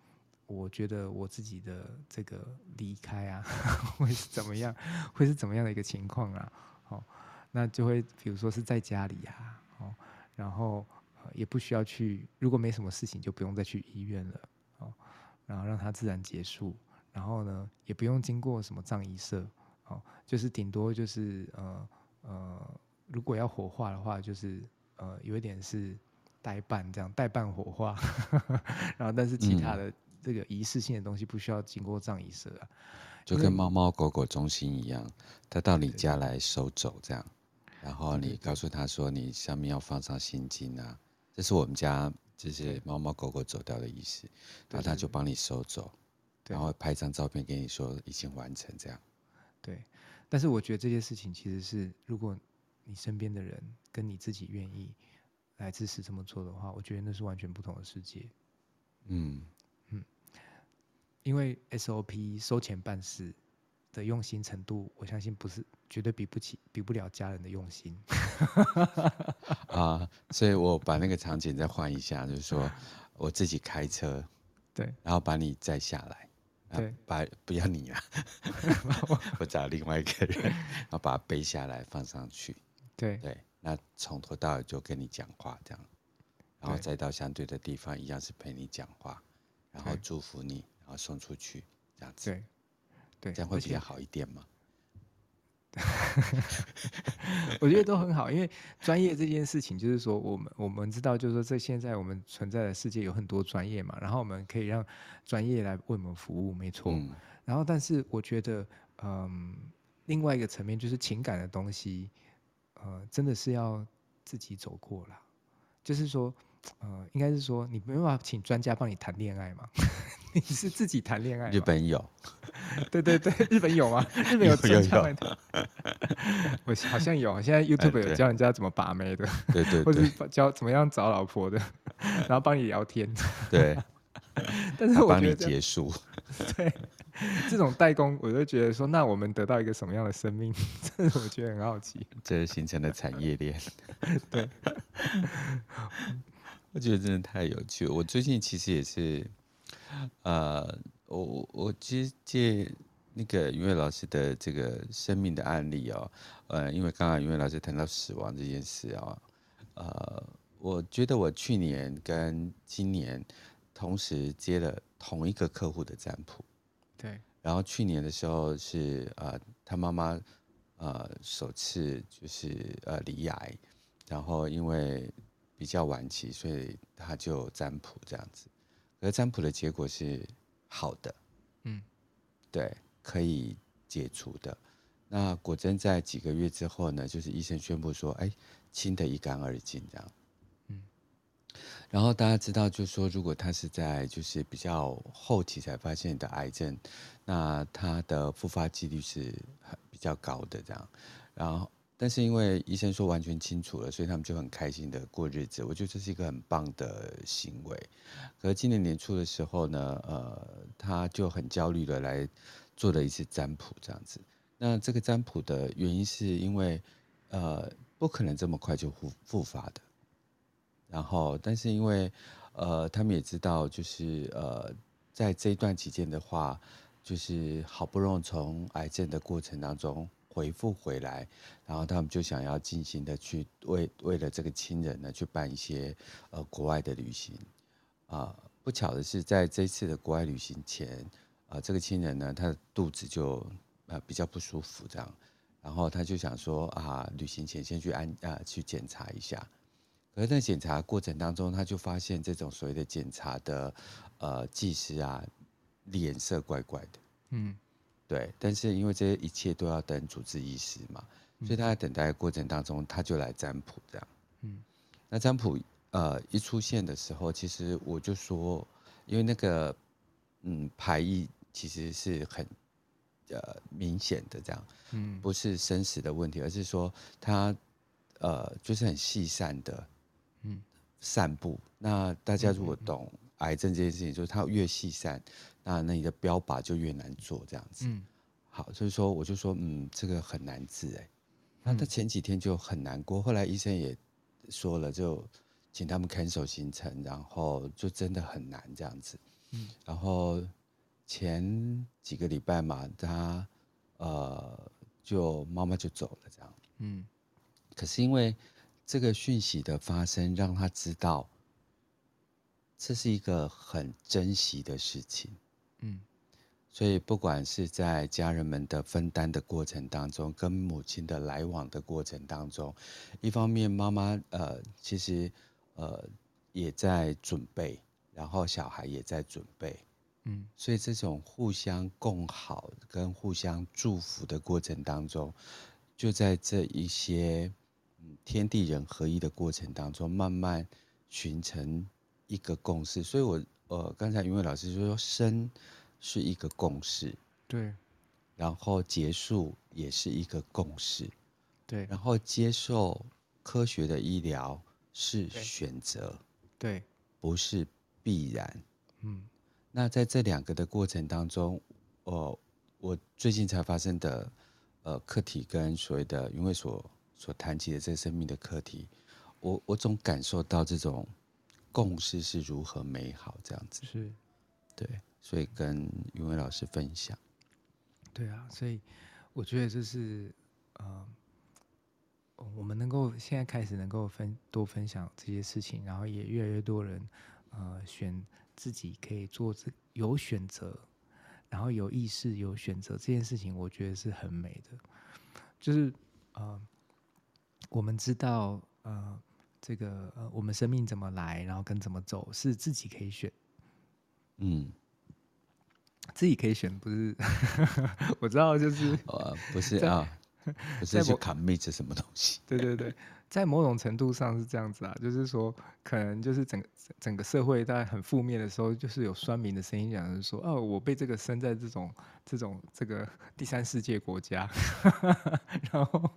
我觉得我自己的这个离开啊，会是怎么样？会是怎么样的一个情况啊？哦，那就会比如说是在家里啊，哦，然后也不需要去，如果没什么事情，就不用再去医院了，哦，然后让它自然结束，然后呢，也不用经过什么葬仪社。哦，就是顶多就是呃呃，如果要火化的话，就是呃有一点是代办这样，代办火化，然后但是其他的这个仪式性的东西不需要经过葬仪社啊，
就跟猫猫狗狗中心一样，他到你家来收走这样，然后你告诉他说你下面要放上心经啊，这是我们家这些猫猫狗狗走掉的仪式，然后他就帮你收走，然后拍张照片给你说已经完成这样。
对，但是我觉得这件事情其实是，如果你身边的人跟你自己愿意来支持这么做的话，我觉得那是完全不同的世界。嗯嗯，因为 SOP 收钱办事的用心程度，我相信不是绝对比不起、比不了家人的用心。
啊，所以我把那个场景再换一下，就是说我自己开车，
对，
然后把你载下来。对，把不要你啊，我找另外一个人，然后把它背下来放上去。
对
对，那从头到尾就跟你讲话这样，然后再到相对的地方一样是陪你讲话，然后祝福你，然后送出去这样子。对，
对，
这样会比较好一点吗？
我觉得都很好，因为专业这件事情，就是说我们我们知道，就是说这现在我们存在的世界有很多专业嘛，然后我们可以让专业来为我们服务，没错。嗯、然后，但是我觉得，嗯，另外一个层面就是情感的东西，呃，真的是要自己走过了。就是说，呃，应该是说你没办法请专家帮你谈恋爱嘛，你是自己谈恋爱。
日本有，
对 对对，日本有吗？日本有专家来谈。我好像有，现在 YouTube 有教人家怎么把妹的，
对对，对，
或者教怎么样找老婆的，然后帮你聊天。
对，
但是我
帮你结束。
对。这种代工，我就觉得说，那我们得到一个什么样的生命？这是我觉得很好奇。
这是形成的产业链。
对，
我觉得真的太有趣了。我最近其实也是，呃，我我其实借那个云伟老师的这个生命的案例哦，呃，因为刚刚云伟老师谈到死亡这件事啊，呃，我觉得我去年跟今年同时接了同一个客户的占卜。
对，
然后去年的时候是呃，他妈妈呃首次就是呃离癌，然后因为比较晚期，所以他就占卜这样子，而占卜的结果是好的，
嗯，
对，可以解除的。那果真在几个月之后呢，就是医生宣布说，哎，清的一干二净这样。然后大家知道，就是说，如果他是在就是比较后期才发现的癌症，那他的复发几率是很比较高的这样。然后，但是因为医生说完全清楚了，所以他们就很开心的过日子。我觉得这是一个很棒的行为。可是今年年初的时候呢，呃，他就很焦虑的来做了一次占卜这样子。那这个占卜的原因是因为，呃，不可能这么快就复复发的。然后，但是因为，呃，他们也知道，就是呃，在这一段期间的话，就是好不容易从癌症的过程当中回复回来，然后他们就想要尽心的去为为了这个亲人呢，去办一些呃国外的旅行。啊、不巧的是，在这次的国外旅行前，啊、呃，这个亲人呢，他的肚子就呃比较不舒服，这样，然后他就想说啊，旅行前先去安啊、去检查一下。而在检查过程当中，他就发现这种所谓的检查的，呃，技师啊，脸色怪怪的。
嗯，
对。但是因为这些一切都要等主治医师嘛，所以他在等待的过程当中，他就来占卜这样。
嗯，
那占卜呃一出现的时候，其实我就说，因为那个嗯牌意其实是很呃明显的这样，
嗯，
不是生死的问题，而是说他呃就是很细散的。
嗯，
散步。那大家如果懂癌症这件事情，就是它越细散，那那你的标靶就越难做，这样子。
嗯，
好，所以说我就说，嗯，这个很难治哎。那他前几天就很难过，后来医生也说了，就请他们 cancel 行程，然后就真的很难这样子。
嗯，
然后前几个礼拜嘛，他呃就妈妈就走了这样。
嗯，
可是因为。这个讯息的发生，让他知道这是一个很珍惜的事情。
嗯，
所以不管是在家人们的分担的过程当中，跟母亲的来往的过程当中，一方面妈妈呃其实呃也在准备，然后小孩也在准备。
嗯，
所以这种互相共好跟互相祝福的过程当中，就在这一些。天地人合一的过程当中，慢慢形成一个共识。所以我，呃，刚才云伟老师就说，生是一个共识，
对，
然后结束也是一个共识，
对，
然后接受科学的医疗是选择，
对，
不是必然。
嗯，
那在这两个的过程当中，呃，我最近才发生的呃课题跟所谓的云伟所。所谈及的这个生命的课题，我我总感受到这种共识是如何美好，这样子。
是，
对，所以跟云伟老师分享，
对啊，所以我觉得这是呃，我们能够现在开始能够分多分享这些事情，然后也越来越多人呃选自己可以做这有选择，然后有意识有选择这件事情，我觉得是很美的，就是呃。我们知道，呃，这个呃，我们生命怎么来，然后跟怎么走，是自己可以选。
嗯，
自己可以选，不是？我知道，就是
呃，不是 啊，不是去 commit 什么东西。
对对对，在某种程度上是这样子啊，就是说，可能就是整个整个社会在很负面的时候，就是有酸民的声音讲，就是说，哦，我被这个生在这种这种这个第三世界国家，然后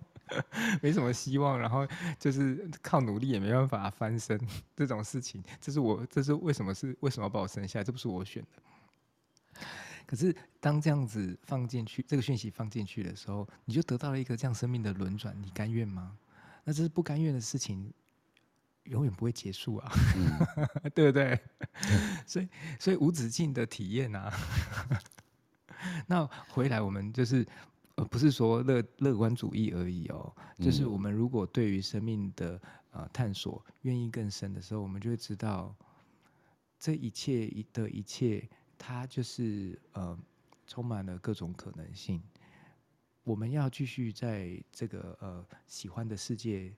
没什么希望，然后就是靠努力也没办法翻身这种事情，这是我这是为什么是为什么要把我生下来？这不是我选的。可是，当这样子放进去，这个讯息放进去的时候，你就得到了一个这样生命的轮转，你甘愿吗？那这是不甘愿的事情，永远不会结束啊，嗯、对不对？所以，所以无止境的体验啊。那回来，我们就是呃，不是说乐乐观主义而已哦，就是我们如果对于生命的呃探索愿意更深的时候，我们就会知道这一切一的一切。它就是呃，充满了各种可能性。我们要继续在这个呃喜欢的世界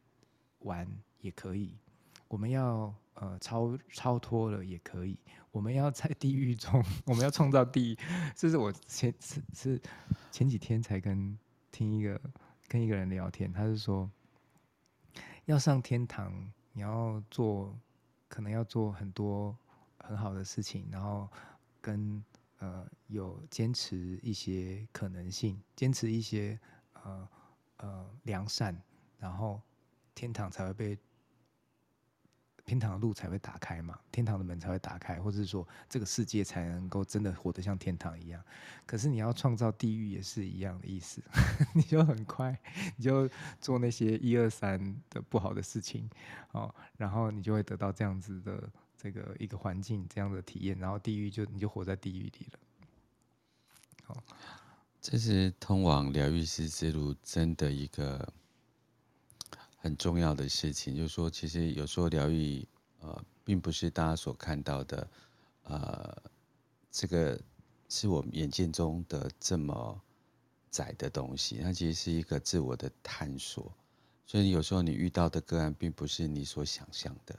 玩也可以，我们要呃超超脱了也可以，我们要在地狱中，我们要创造地狱。这是我前是是前几天才跟听一个跟一个人聊天，他是说要上天堂，你要做可能要做很多很好的事情，然后。跟呃有坚持一些可能性，坚持一些呃呃良善，然后天堂才会被天堂的路才会打开嘛，天堂的门才会打开，或者是说这个世界才能够真的活得像天堂一样。可是你要创造地狱也是一样的意思，你就很快你就做那些一二三的不好的事情，哦，然后你就会得到这样子的。这个一个环境这样的体验，然后地狱就你就活在地狱里了。好，
这是通往疗愈师之路真的一个很重要的事情，就是说，其实有时候疗愈呃，并不是大家所看到的，呃，这个是我们眼见中的这么窄的东西，它其实是一个自我的探索。所以有时候你遇到的个案，并不是你所想象的。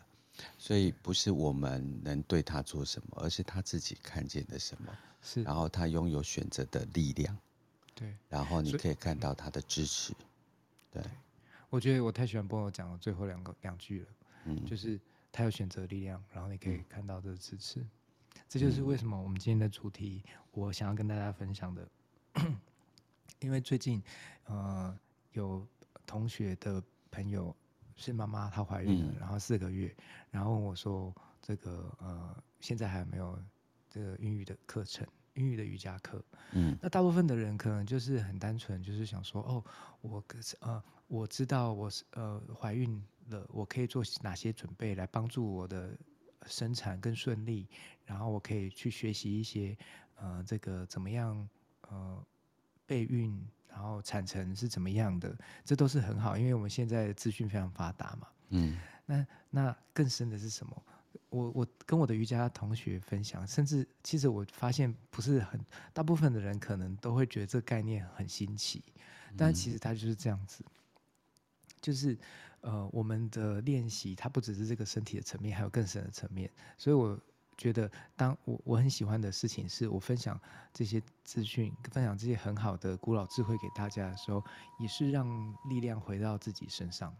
所以不是我们能对他做什么，而是他自己看见的什么。
是，
然后他拥有选择的力量。
对，
然后你可以看到他的支持。对，对，
我觉得我太喜欢波诺讲的最后两个两句了。嗯，就是他有选择力量，然后你可以看到这个支持。嗯，这就是为什么我们今天的主题，我想要跟大家分享的。因为最近，呃，有同学的朋友。是妈妈，她怀孕了，然后四个月，然后问我说：“这个呃，现在还有没有这个孕育的课程，孕育的瑜伽课？”嗯，那大部分的人可能就是很单纯，就是想说：“哦，我呃，我知道我是呃怀孕了，我可以做哪些准备来帮助我的生产更顺利，然后我可以去学习一些呃这个怎么样呃备孕。”然后产程是怎么样的？这都是很好，因为我们现在的资讯非常发达嘛。嗯，那那更深的是什么？我我跟我的瑜伽同学分享，甚至其实我发现不是很大部分的人可能都会觉得这个概念很新奇，但其实它就是这样子，就是呃我们的练习它不只是这个身体的层面，还有更深的层面，所以我。觉得，当我我很喜欢的事情是我分享这些资讯，分享这些很好的古老智慧给大家的时候，也是让力量回到自己身上。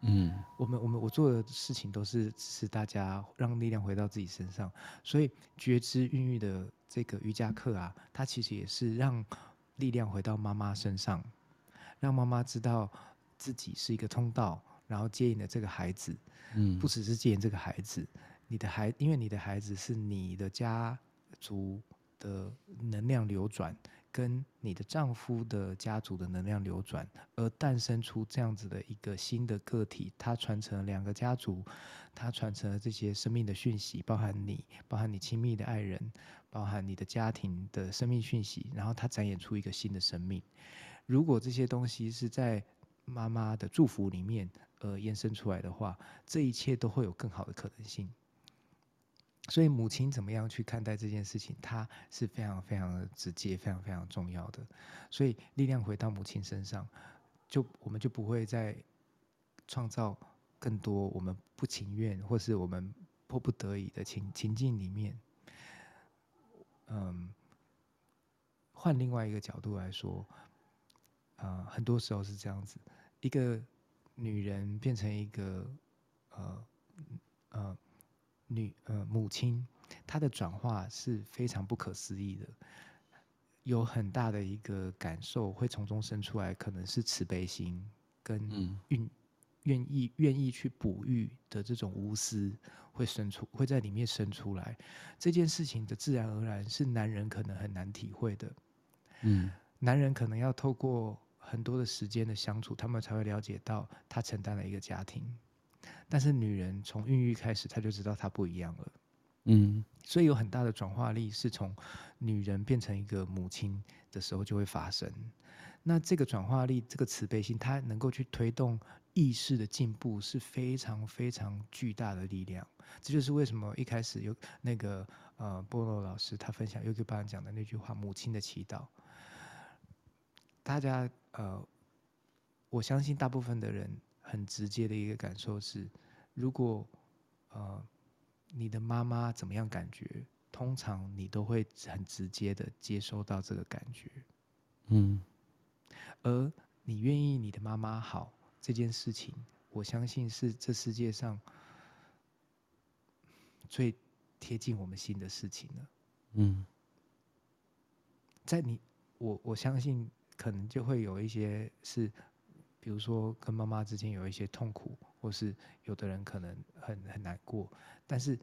嗯，我们我们我做的事情都是支持大家让力量回到自己身上，所以觉知孕育的这个瑜伽课啊，它其实也是让力量回到妈妈身上，让妈妈知道自己是一个通道，然后接引了这个孩子。嗯，不只是接引这个孩子。你的孩，因为你的孩子是你的家族的能量流转，跟你的丈夫的家族的能量流转，而诞生出这样子的一个新的个体，它传承了两个家族，它传承了这些生命的讯息，包含你，包含你亲密的爱人，包含你的家庭的生命讯息，然后它展演出一个新的生命。如果这些东西是在妈妈的祝福里面而延伸出来的话，这一切都会有更好的可能性。所以母亲怎么样去看待这件事情，它是非常非常直接，非常非常重要的。所以力量回到母亲身上，就我们就不会再创造更多我们不情愿或是我们迫不得已的情情境里面。嗯，换另外一个角度来说，呃，很多时候是这样子，一个女人变成一个呃呃女呃母亲，她的转化是非常不可思议的，有很大的一个感受会从中生出来，可能是慈悲心跟愿愿意愿意去哺育的这种无私。会生出，会在里面生出来，这件事情的自然而然是男人可能很难体会的，嗯，男人可能要透过很多的时间的相处，他们才会了解到他承担了一个家庭，但是女人从孕育开始，她就知道她不一样了，嗯，所以有很大的转化力是从女人变成一个母亲的时候就会发生，那这个转化力，这个慈悲心，它能够去推动。意识的进步是非常非常巨大的力量，这就是为什么一开始有那个呃波罗老师他分享 Yogi Bhajan 讲的那句话“母亲的祈祷”，大家呃，我相信大部分的人很直接的一个感受是，如果呃你的妈妈怎么样感觉，通常你都会很直接的接收到这个感觉，嗯，而你愿意你的妈妈好。这件事情，我相信是这世界上最贴近我们心的事情了。嗯，在你我我相信，可能就会有一些是，比如说跟妈妈之间有一些痛苦，或是有的人可能很很难过，但是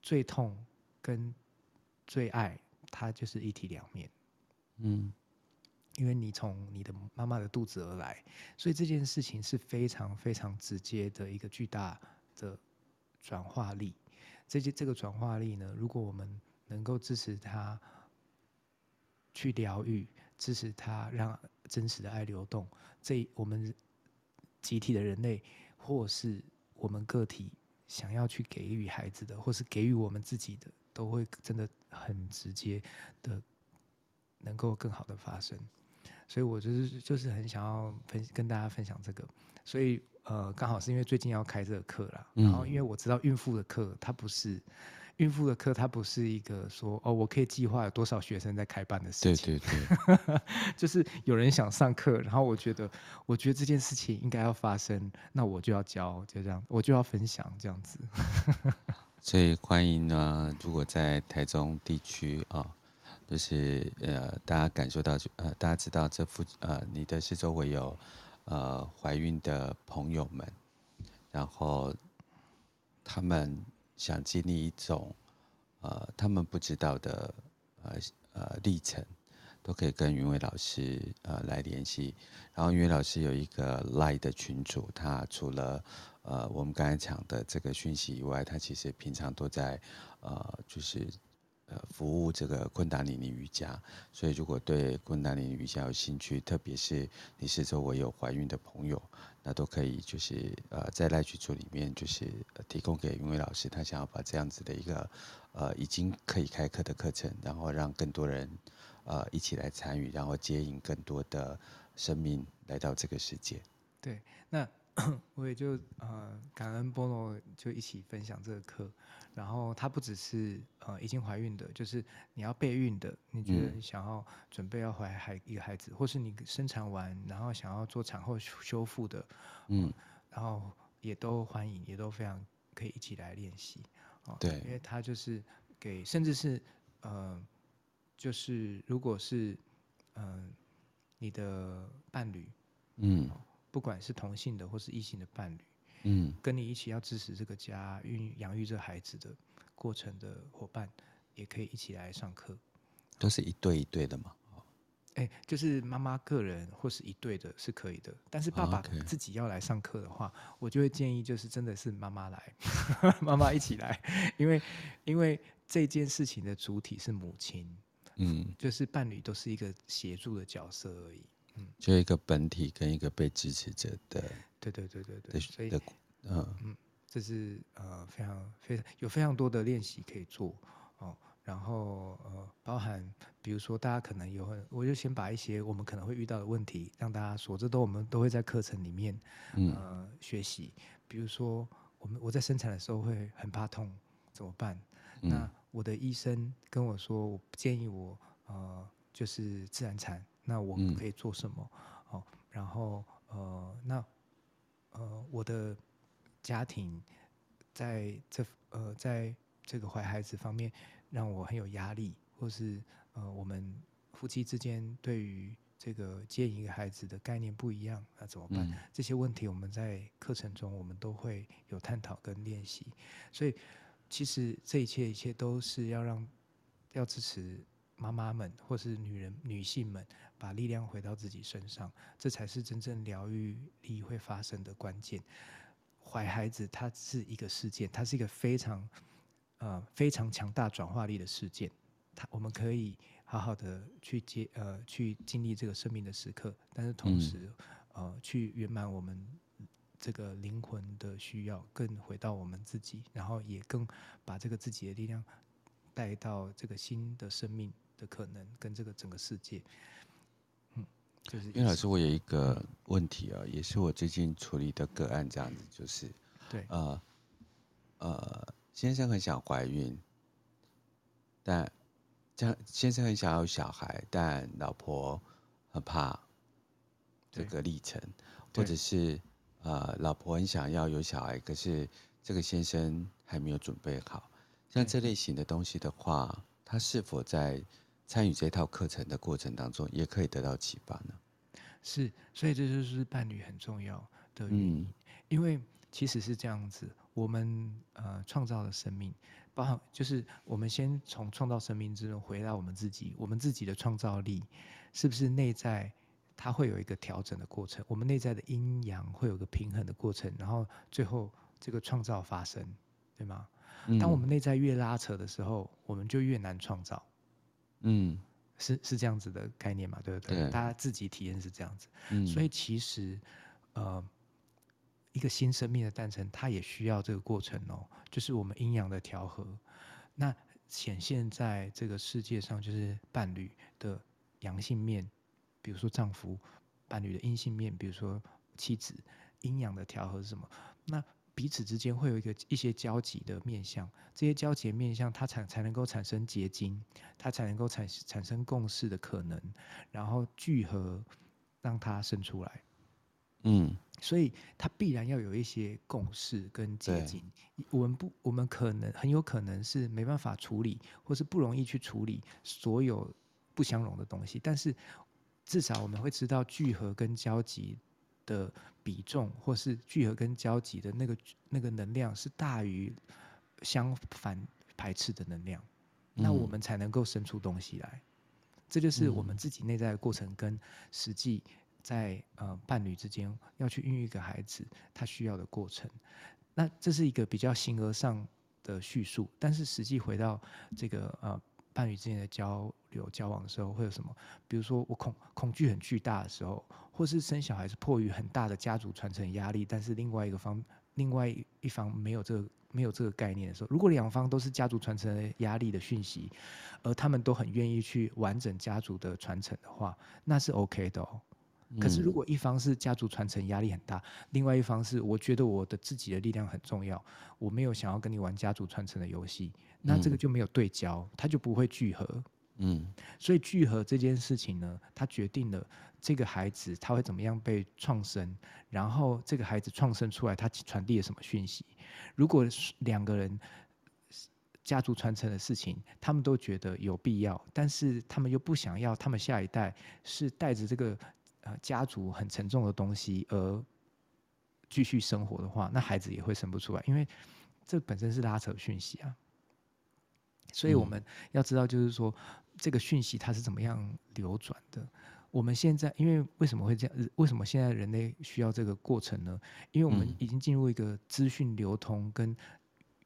最痛跟最爱，它就是一体两面。嗯。因为你从你的妈妈的肚子而来，所以这件事情是非常非常直接的一个巨大的转化力。这些这个转化力呢，如果我们能够支持他去疗愈，支持他让真实的爱流动，这我们集体的人类，或是我们个体想要去给予孩子的，或是给予我们自己的，都会真的很直接的能够更好的发生。所以，我就是就是很想要分跟大家分享这个，所以呃，刚好是因为最近要开这个课了，然后因为我知道孕妇的课，它不是孕妇的课，它不是一个说哦，我可以计划有多少学生在开班的事情，对对对，就是有人想上课，然后我觉得我觉得这件事情应该要发生，那我就要教，就这样，我就要分享这样子。
所以欢迎呢，如果在台中地区啊。就是呃，大家感受到呃，大家知道这附呃，你的四周围有呃怀孕的朋友们，然后他们想经历一种呃他们不知道的呃呃历程，都可以跟云伟老师呃来联系。然后云伟老师有一个 Line 的群组，他除了呃我们刚才讲的这个讯息以外，他其实平常都在呃就是。呃，服务这个昆达里尼瑜伽，所以如果对昆达里尼瑜伽有兴趣，特别是你是周围有怀孕的朋友，那都可以就是呃在赖群组里面就是提供给云伟老师，他想要把这样子的一个呃已经可以开课的课程，然后让更多人呃一起来参与，然后接引更多的生命来到这个世界。
对，那。我也就呃感恩波诺就一起分享这个课，然后它不只是呃已经怀孕的，就是你要备孕的，你觉得你想要准备要怀孩一个孩子，或是你生产完然后想要做产后修复的，嗯，然后也都欢迎，也都非常可以一起来练习，哦，对，因为它就是给甚至是呃就是如果是嗯、呃、你的伴侣，嗯。不管是同性的或是异性的伴侣，嗯，跟你一起要支持这个家、孕养育这孩子的过程的伙伴，也可以一起来上课。
都是一对一对的吗？
哎、欸，就是妈妈个人或是一对的，是可以的。但是爸爸自己要来上课的话，我就会建议，就是真的是妈妈来，妈妈一起来，因为因为这件事情的主体是母亲，嗯，就是伴侣都是一个协助的角色而已。
嗯，就一个本体跟一个被支持者的，
对对对对对，所以嗯嗯，这是呃非常非常有非常多的练习可以做哦，然后呃包含比如说大家可能有很，我就先把一些我们可能会遇到的问题让大家说，这都我们都会在课程里面呃学习，比如说我们我在生产的时候会很怕痛怎么办？那我的医生跟我说，我不建议我呃。就是自然产，那我可以做什么？哦、嗯，然后呃，那呃，我的家庭在这呃，在这个怀孩子方面让我很有压力，或是呃，我们夫妻之间对于这个接一个孩子的概念不一样，那怎么办？嗯、这些问题我们在课程中我们都会有探讨跟练习，所以其实这一切一切都是要让要支持。妈妈们，或是女人、女性们，把力量回到自己身上，这才是真正疗愈力会发生的关键。怀孩子，它是一个事件，它是一个非常呃非常强大转化力的事件。它我们可以好好的去接呃去经历这个生命的时刻，但是同时、嗯、呃去圆满我们这个灵魂的需要，更回到我们自己，然后也更把这个自己的力量带到这个新的生命。的可能跟这个整个世界，嗯，就是
因为老师，我有一个问题啊，也是我最近处理的个案，这样子就是，
对，
呃，呃，先生很想怀孕，但这样先生很想要小孩，但老婆很怕这个历程，或者是呃，老婆很想要有小孩，可是这个先生还没有准备好，像这类型的东西的话，他是否在参与这套课程的过程当中，也可以得到启发呢。
是，所以这就是伴侣很重要的原因。嗯、因为其实是这样子，我们呃创造了生命，包含就是我们先从创造生命之中回到我们自己，我们自己的创造力是不是内在它会有一个调整的过程？我们内在的阴阳会有个平衡的过程，然后最后这个创造发生，对吗？嗯、当我们内在越拉扯的时候，我们就越难创造。嗯，是是这样子的概念嘛？对不对？对，大家自己体验是这样子。嗯，所以其实，呃，一个新生命的诞生，它也需要这个过程哦，就是我们阴阳的调和。那显现在这个世界上，就是伴侣的阳性面，比如说丈夫；伴侣的阴性面，比如说妻子。阴阳的调和是什么？那彼此之间会有一个一些交集的面向，这些交集的面向，它才才能够产生结晶，它才能够产产生共识的可能，然后聚合，让它生出来。嗯，所以它必然要有一些共识跟结晶。我们不，我们可能很有可能是没办法处理，或是不容易去处理所有不相容的东西，但是至少我们会知道聚合跟交集的比重，或是聚合跟交集的那个那个能量是大于相反排斥的能量，嗯、那我们才能够生出东西来。这就是我们自己内在的过程，跟实际在呃伴侣之间要去孕育一个孩子，他需要的过程。那这是一个比较形而上的叙述，但是实际回到这个呃。伴侣之间的交流、交往的时候会有什么？比如说，我恐恐惧很巨大的时候，或是生小孩是迫于很大的家族传承压力，但是另外一个方、另外一方没有这个没有这个概念的时候，如果两方都是家族传承的压力的讯息，而他们都很愿意去完整家族的传承的话，那是 OK 的哦。可是如果一方是家族传承压力很大，另外一方是我觉得我的自己的力量很重要，我没有想要跟你玩家族传承的游戏。那这个就没有对焦，它就不会聚合。嗯，所以聚合这件事情呢，它决定了这个孩子他会怎么样被创生，然后这个孩子创生出来，他传递了什么讯息？如果两个人家族传承的事情，他们都觉得有必要，但是他们又不想要，他们下一代是带着这个呃家族很沉重的东西而继续生活的话，那孩子也会生不出来，因为这本身是拉扯讯息啊。所以我们要知道，就是说，这个讯息它是怎么样流转的。我们现在，因为为什么会这样？为什么现在人类需要这个过程呢？因为我们已经进入一个资讯流通跟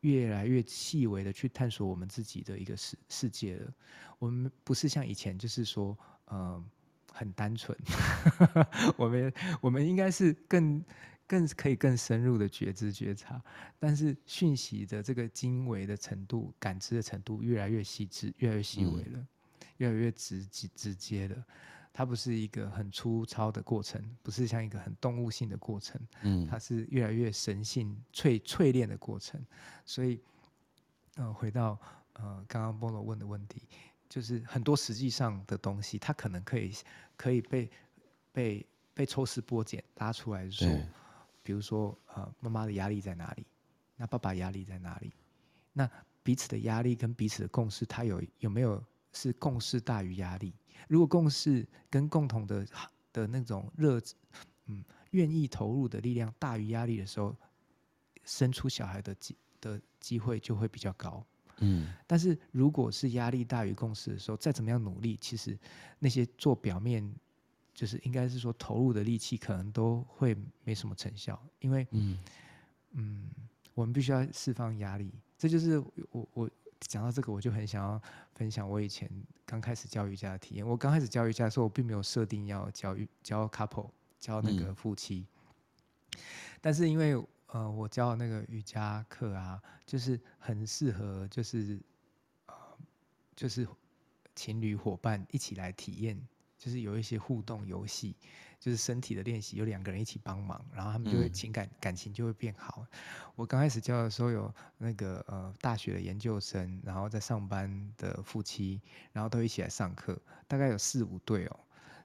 越来越细微的去探索我们自己的一个世世界了。我们不是像以前，就是说，嗯，很单纯。我们我们应该是更。更可以更深入的觉知觉察，但是讯息的这个精微的程度、感知的程度越来越细致、越来越细微了，嗯、越来越直直直接的。它不是一个很粗糙的过程，不是像一个很动物性的过程，嗯，它是越来越神性淬淬炼的过程。所以，呃，回到呃刚刚波罗问的问题，就是很多实际上的东西，它可能可以可以被被被抽丝剥茧拉出来说，比如说呃，妈妈的压力在哪里？那爸爸压力在哪里？那彼此的压力跟彼此的共识，它有有没有是共识大于压力？如果共识跟共同的的那种热，嗯，愿意投入的力量大于压力的时候，生出小孩的机的机会就会比较高。嗯，但是如果是压力大于共识的时候，再怎么样努力，其实那些做表面，就是应该是说投入的力气，可能都会没什么成效，因为，嗯嗯，我们必须要释放压力。这就是我我讲到这个，我就很想要分享我以前刚开始教瑜伽的体验。我刚开始教瑜伽的时候，我并没有设定要教教 couple 教那个夫妻，嗯、但是因为。呃，我教那个瑜伽课啊，就是很适合，就是呃，就是情侣伙伴一起来体验，就是有一些互动游戏，就是身体的练习，有两个人一起帮忙，然后他们就会情感、嗯、感情就会变好。我刚开始教的时候，有那个呃大学的研究生，然后在上班的夫妻，然后都一起来上课，大概有四五对哦，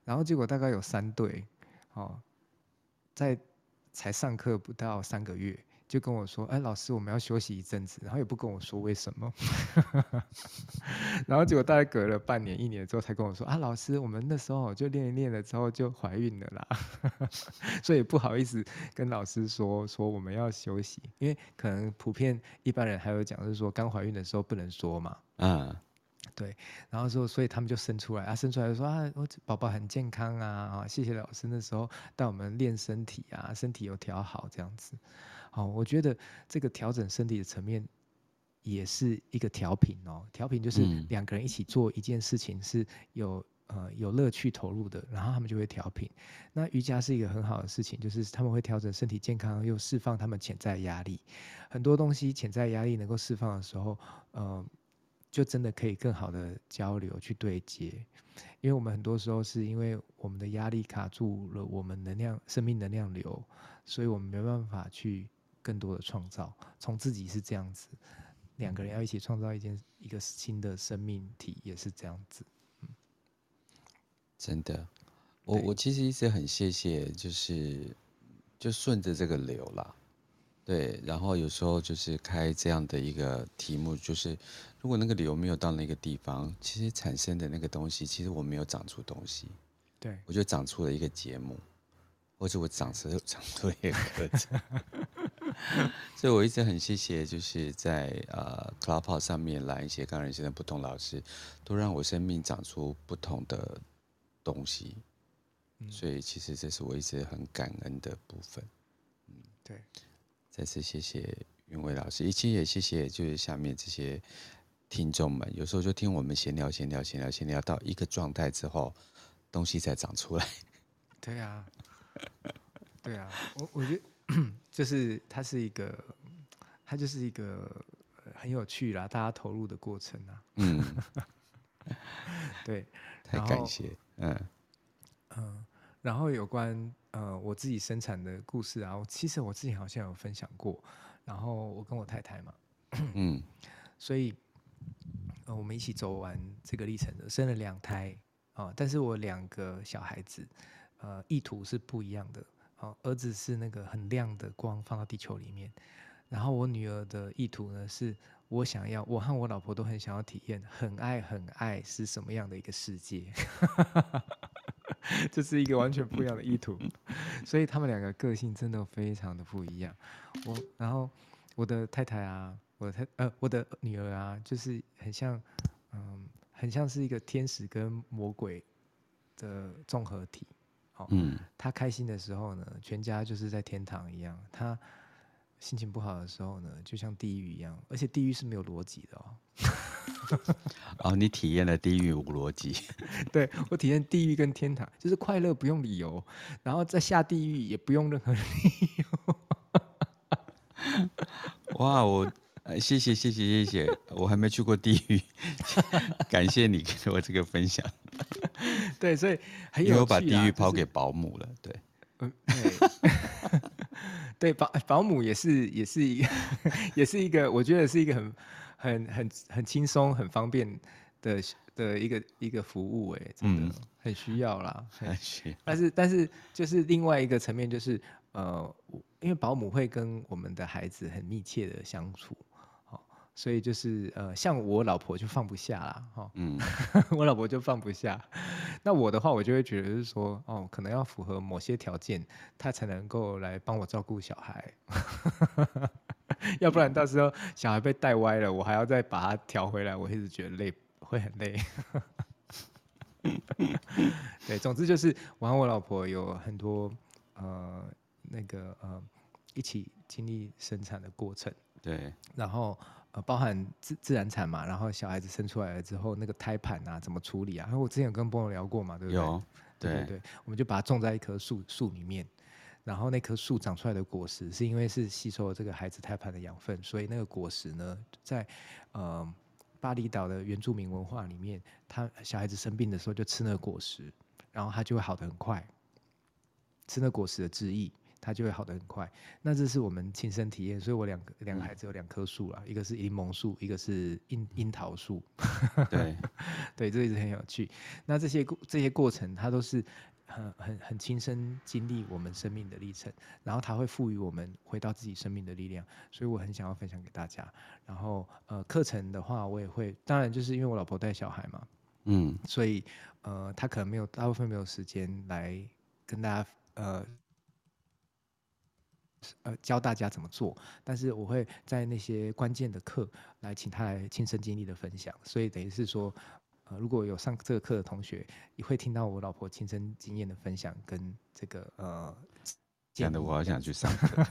然后结果大概有三对，哦，在。才上课不到三个月，就跟我说：“哎，老师，我们要休息一阵子。”然后也不跟我说为什么。然后结果大概隔了半年、一年之后，才跟我说：“啊，老师，我们那时候就练一练了之后就怀孕了啦。”所以不好意思跟老师说说我们要休息，因为可能普遍一般人还有讲，是说刚怀孕的时候不能说嘛。嗯。对，然后说，所以他们就生出来啊，生出来就说啊，我宝宝很健康啊，啊，谢谢老师那时候带我们练身体啊，身体有调好这样子，好，我觉得这个调整身体的层面也是一个调频哦，调频就是两个人一起做一件事情是有呃有乐趣投入的，然后他们就会调频。那瑜伽是一个很好的事情，就是他们会调整身体健康，又释放他们潜在压力，很多东西潜在压力能够释放的时候，呃。就真的可以更好的交流去对接，因为我们很多时候是因为我们的压力卡住了我们能量、生命能量流，所以我们没办法去更多的创造。从自己是这样子，两个人要一起创造一件一个新的生命体也是这样子。嗯，
真的，我我其实一直很谢谢，就是就顺着这个流啦。对，然后有时候就是开这样的一个题目，就是如果那个流没有到那个地方，其实产生的那个东西，其实我没有长出东西，
对，
我就长出了一个节目，或者我长出 长出了一个课程，所以我一直很谢谢，就是在呃 Clubhouse 上面来一些刚认识的不同老师，都让我生命长出不同的东西，嗯，所以其实这是我一直很感恩的部分，
嗯，对。
再次谢谢云伟老师，一起也谢谢就是下面这些听众们。有时候就听我们闲聊、闲聊、闲聊、闲聊到一个状态之后，东西才长出来。
对啊，对啊，我我觉得 就是它是一个，它就是一个很有趣啦，大家投入的过程啊。嗯，对，
太感谢，嗯
嗯，然后有关。呃，我自己生产的故事啊，我其实我自己好像有分享过，然后我跟我太太嘛，嗯，所以呃，我们一起走完这个历程的，生了两胎啊，呃，但是我两个小孩子，呃，意图是不一样的，呃，儿子是那个很亮的光放到地球里面，然后我女儿的意图呢，是我想要，我和我老婆都很想要体验，很爱很爱是什么样的一个世界。这是一个完全不一样的意图，所以他们两个个性真的非常的不一样。我然后我的太太啊，我的太呃我的女儿啊，就是很像嗯，很像是一个天使跟魔鬼的综合体。好，嗯，他开心的时候呢，全家就是在天堂一样；他心情不好的时候呢，就像地狱一样，而且地狱是没有逻辑的哦。
哦，你体验了地狱无逻辑？
对，我体验地狱跟天堂，就是快乐不用理由，然后再下地狱也不用任何理由。
哇，我谢谢谢谢谢谢，我还没去过地狱，感谢你给我这个分享。
对，所以很有
把地狱抛给保姆了，对，嗯，
对，保保姆也是也是一个 也是一个，我觉得是一个很。很很很轻松、很方便的的一个一个服务，哎，真的、嗯、很需要啦。
很需要。
但是但是就是另外一个层面，就是呃，因为保姆会跟我们的孩子很密切的相处。所以就是呃，像我老婆就放不下啦，哈，嗯，我老婆就放不下。那我的话，我就会觉得是说，哦，可能要符合某些条件，她才能够来帮我照顾小孩，要不然到时候小孩被带歪了，我还要再把它调回来，我一直觉得累，会很累。对，总之就是我和我老婆有很多呃那个呃一起经历生产的过程，
对，
然后。呃，包含自自然产嘛，然后小孩子生出来了之后，那个胎盘啊怎么处理啊？然后我之前有跟朋友聊过嘛，对不对？
有，对
对对，我们就把它种在一棵树树里面，然后那棵树长出来的果实是因为是吸收了这个孩子胎盘的养分，所以那个果实呢，在呃巴厘岛的原住民文化里面，他小孩子生病的时候就吃那个果实，然后他就会好得很快，吃那果实的汁液。它就会好的很快。那这是我们亲身体验，所以我两个两个孩子有两棵树啦，一个是柠檬树，一个是樱樱桃树。
对，
对，这一直很有趣。那这些这些过程，它都是很很很亲身经历我们生命的历程，然后它会赋予我们回到自己生命的力量。所以我很想要分享给大家。然后呃，课程的话，我也会，当然就是因为我老婆带小孩嘛，嗯，所以呃，她可能没有大部分没有时间来跟大家呃。呃，教大家怎么做，但是我会在那些关键的课来请他来亲身经历的分享，所以等于是说，呃，如果有上这个课的同学，也会听到我老婆亲身经验的分享跟这个呃，
这样的我好想去上课。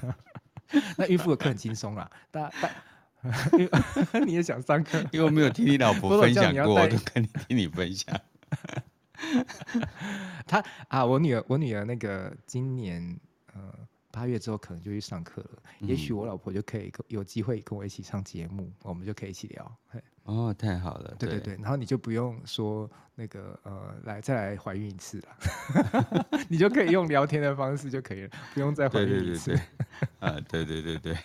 那孕妇的课很轻松啦，大大，你也想上课，
因为我没有听你老婆 分享过，我都跟你听你分享。
他啊，我女儿，我女儿那个今年呃。八月之后可能就去上课了，嗯、也许我老婆就可以有机会跟我一起上节目，我们就可以一起聊。
哦，太好了，
对对对，然后你就不用说那个呃，来再来怀孕一次了，你就可以用聊天的方式就可以了，不用再怀孕一次。
啊，对对对对，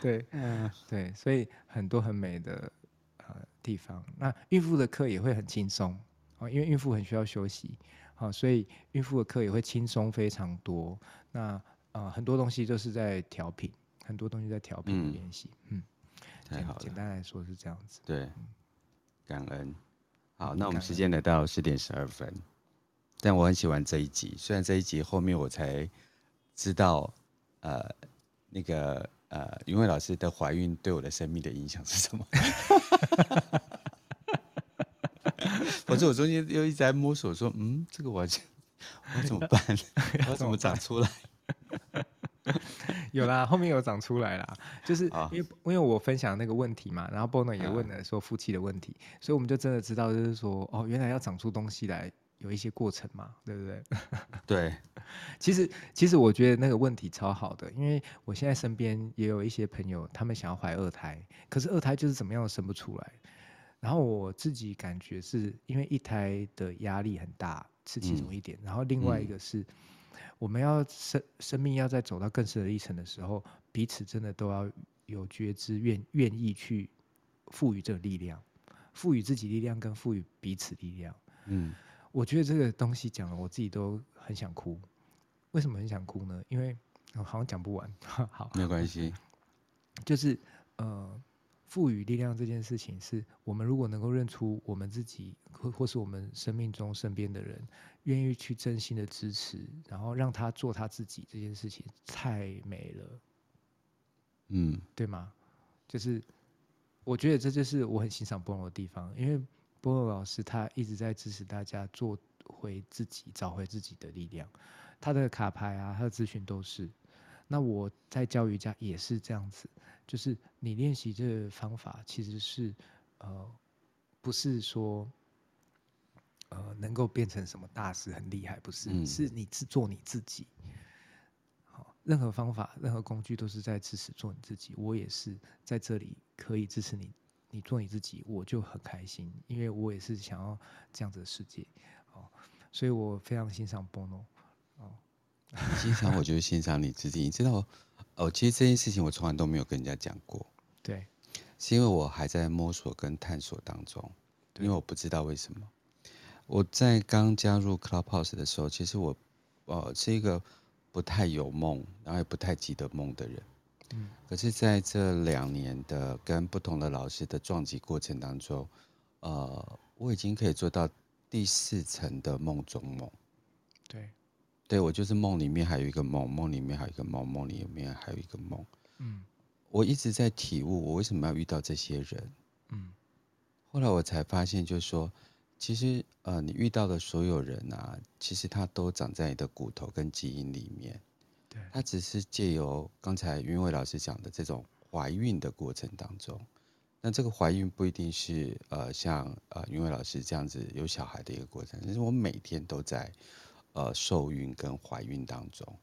对，嗯，对，所以很多很美的呃地方，那孕妇的课也会很轻松啊，因为孕妇很需要休息。好，所以孕妇的课也会轻松非常多。那呃，很多东西都是在调频，很多东西在调频的练习。嗯，
太好了。
简单来说是这样子。
对，嗯、感恩。好，那我们时间来到十点十二分，但我很喜欢这一集。虽然这一集后面我才知道，呃，那个呃，云慧老师的怀孕对我的生命的影响是什么。可是我中间又一直在摸索，说，嗯，这个我要我怎么办？我怎么长出来？
有啦，后面有长出来啦，就是因为、哦、因为我分享那个问题嘛，然后 Bono 也问了说夫妻的问题，嗯、所以我们就真的知道，就是说，哦，原来要长出东西来，有一些过程嘛，对不对？
对，
其实其实我觉得那个问题超好的，因为我现在身边也有一些朋友，他们想要怀二胎，可是二胎就是怎么样都生不出来。然后我自己感觉是因为一胎的压力很大，是其中一点。嗯、然后另外一个是，嗯、我们要生生命要在走到更深的历程的时候，彼此真的都要有觉知，愿愿意去赋予这个力量，赋予自己力量，跟赋予彼此力量。嗯，我觉得这个东西讲了，我自己都很想哭。为什么很想哭呢？因为好像讲不完。好，
没有关系，
就是呃。赋予力量这件事情，是我们如果能够认出我们自己，或或是我们生命中身边的人，愿意去真心的支持，然后让他做他自己，这件事情太美了，嗯，对吗？就是我觉得这就是我很欣赏波诺的地方，因为波诺老师他一直在支持大家做回自己，找回自己的力量。他的卡牌啊，他的咨询都是。那我在教瑜伽也是这样子。就是你练习这个方法，其实是，呃，不是说，呃，能够变成什么大师很厉害，不是，嗯、是你自做你自己。好，任何方法、任何工具都是在支持做你自己。我也是在这里可以支持你，你做你自己，我就很开心，因为我也是想要这样子的世界。哦，所以我非常欣赏波诺。哦，
欣赏我就是欣赏你自己，你知道。哦，其实这件事情我从来都没有跟人家讲过。
对，
是因为我还在摸索跟探索当中。因为我不知道为什么。我在刚加入 Clubhouse 的时候，其实我，呃，是一个不太有梦，然后也不太记得梦的人。嗯。可是在这两年的跟不同的老师的撞击过程当中，呃，我已经可以做到第四层的梦中梦。
对。
对，我就是梦里面还有一个梦，梦里面还有一个梦，梦里面还有一个梦。嗯。我一直在体悟，我为什么要遇到这些人。嗯。后来我才发现，就是说。其实，呃，你遇到的所有人啊，其实他都长在你的骨头跟基因里面。对，他只是借由刚才云伟老师讲的这种怀孕的过程当中，那这个怀孕不一定是呃像呃云伟老师这样子有小孩的一个过程，但是我每天都在呃受孕跟怀孕当中。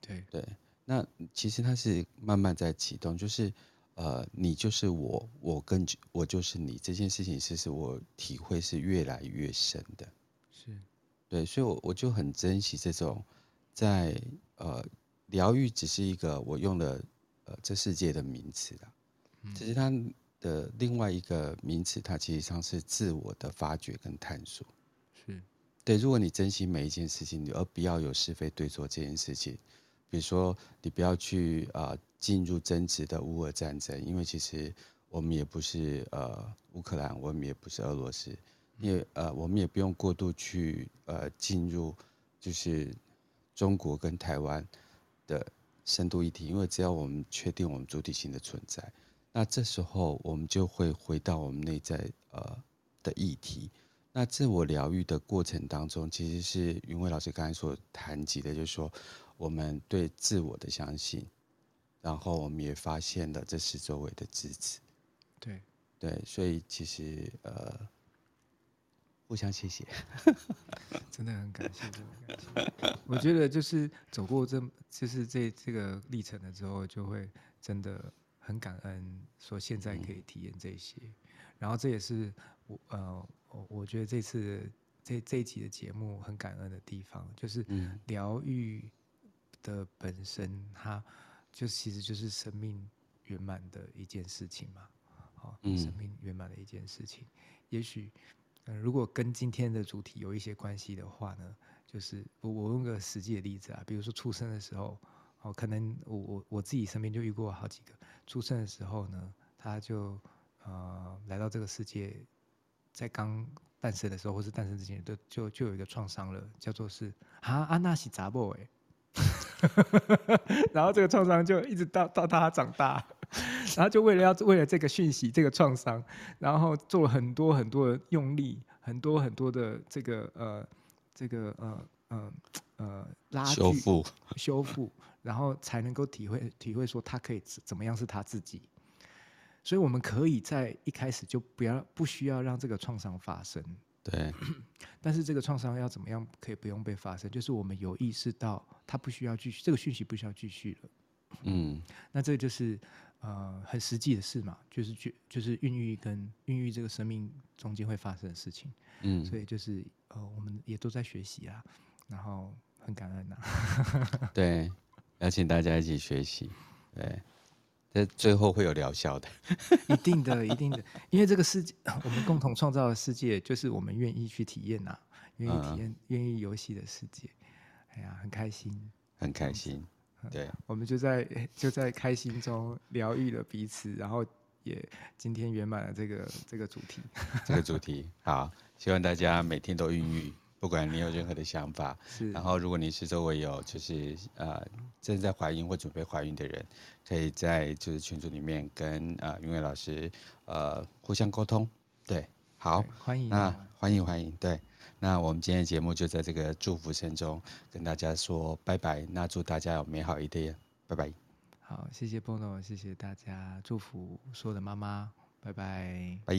对
对，那其实它是慢慢在启动，就是。呃，你就是我，我跟我就是你，这件事情其实我体会是越来越深的，
是，
对，所以我，我我就很珍惜这种在，在呃，疗愈只是一个我用的呃这世界的名词啦，其实它的另外一个名词，它其实上是自我的发掘跟探索，
是
对。如果你珍惜每一件事情，而不要有是非对错这件事情。比如说，你不要去啊进入争执的乌俄战争，因为其实我们也不是呃乌克兰，我们也不是俄罗斯，也呃我们也不用过度去呃进入就是中国跟台湾的深度议题，因为只要我们确定我们主体性的存在，那这时候我们就会回到我们内在呃的议题。那自我疗愈的过程当中，其实是云伟老师刚才所谈及的，就是说。我们对自我的相信，然后我们也发现了这是周围的支持，
对
对，所以其实呃，互相谢谢，
真的很感谢，真的感谢。我觉得就是走过这就是这这个历程了之后，就会真的很感恩，说现在可以体验这些。嗯、然后这也是我呃，我我觉得这次这这一集的节目很感恩的地方，就是疗愈。的本身，它就其实就是生命圆满的一件事情嘛，好，生命圆满的一件事情。嗯、也许，嗯、呃，如果跟今天的主题有一些关系的话呢，就是我我用个实际的例子啊，比如说出生的时候，哦，可能我我我自己身边就遇过好几个，出生的时候呢，他就呃来到这个世界，在刚诞生的时候或是诞生之前，都就就有一个创伤了，叫做是啊安娜西杂波哎。然后这个创伤就一直到到他长大，然后就为了要为了这个讯息，这个创伤，然后做了很多很多的用力，很多很多的这个呃这个呃呃呃拉锯
修复
修复，然后才能够体会体会说他可以怎么样是他自己。所以我们可以在一开始就不要不需要让这个创伤发生。
对，
但是这个创伤要怎么样可以不用被发生？就是我们有意识到它不需要继续，这个讯息不需要继续了。嗯，那这个就是呃很实际的事嘛，就是就就是孕育跟孕育这个生命中间会发生的事情。嗯，所以就是呃我们也都在学习啊，然后很感恩呐。
对，邀请大家一起学习。对。在最后会有疗效的，
一定的，一定的，因为这个世界，我们共同创造的世界，就是我们愿意去体验呐、啊，愿意体验，愿意游戏的世界。哎呀，很开心，
很开心，对，
我们就在 就在开心中疗愈了彼此，然后也今天圆满了这个这个主题，
这个主题好，希望大家每天都孕育。不管你有任何的想法，是然后如果你是周围有就是呃正在怀孕或准备怀孕的人，可以在就是群组里面跟呃云伟老师呃互相沟通，对，好，
欢迎，
那欢迎欢迎，对，那我们今天的节目就在这个祝福声中跟大家说拜拜，那祝大家有美好一天，拜拜。
好，谢谢 Bono，谢谢大家，祝福所有的妈妈，拜拜，
拜。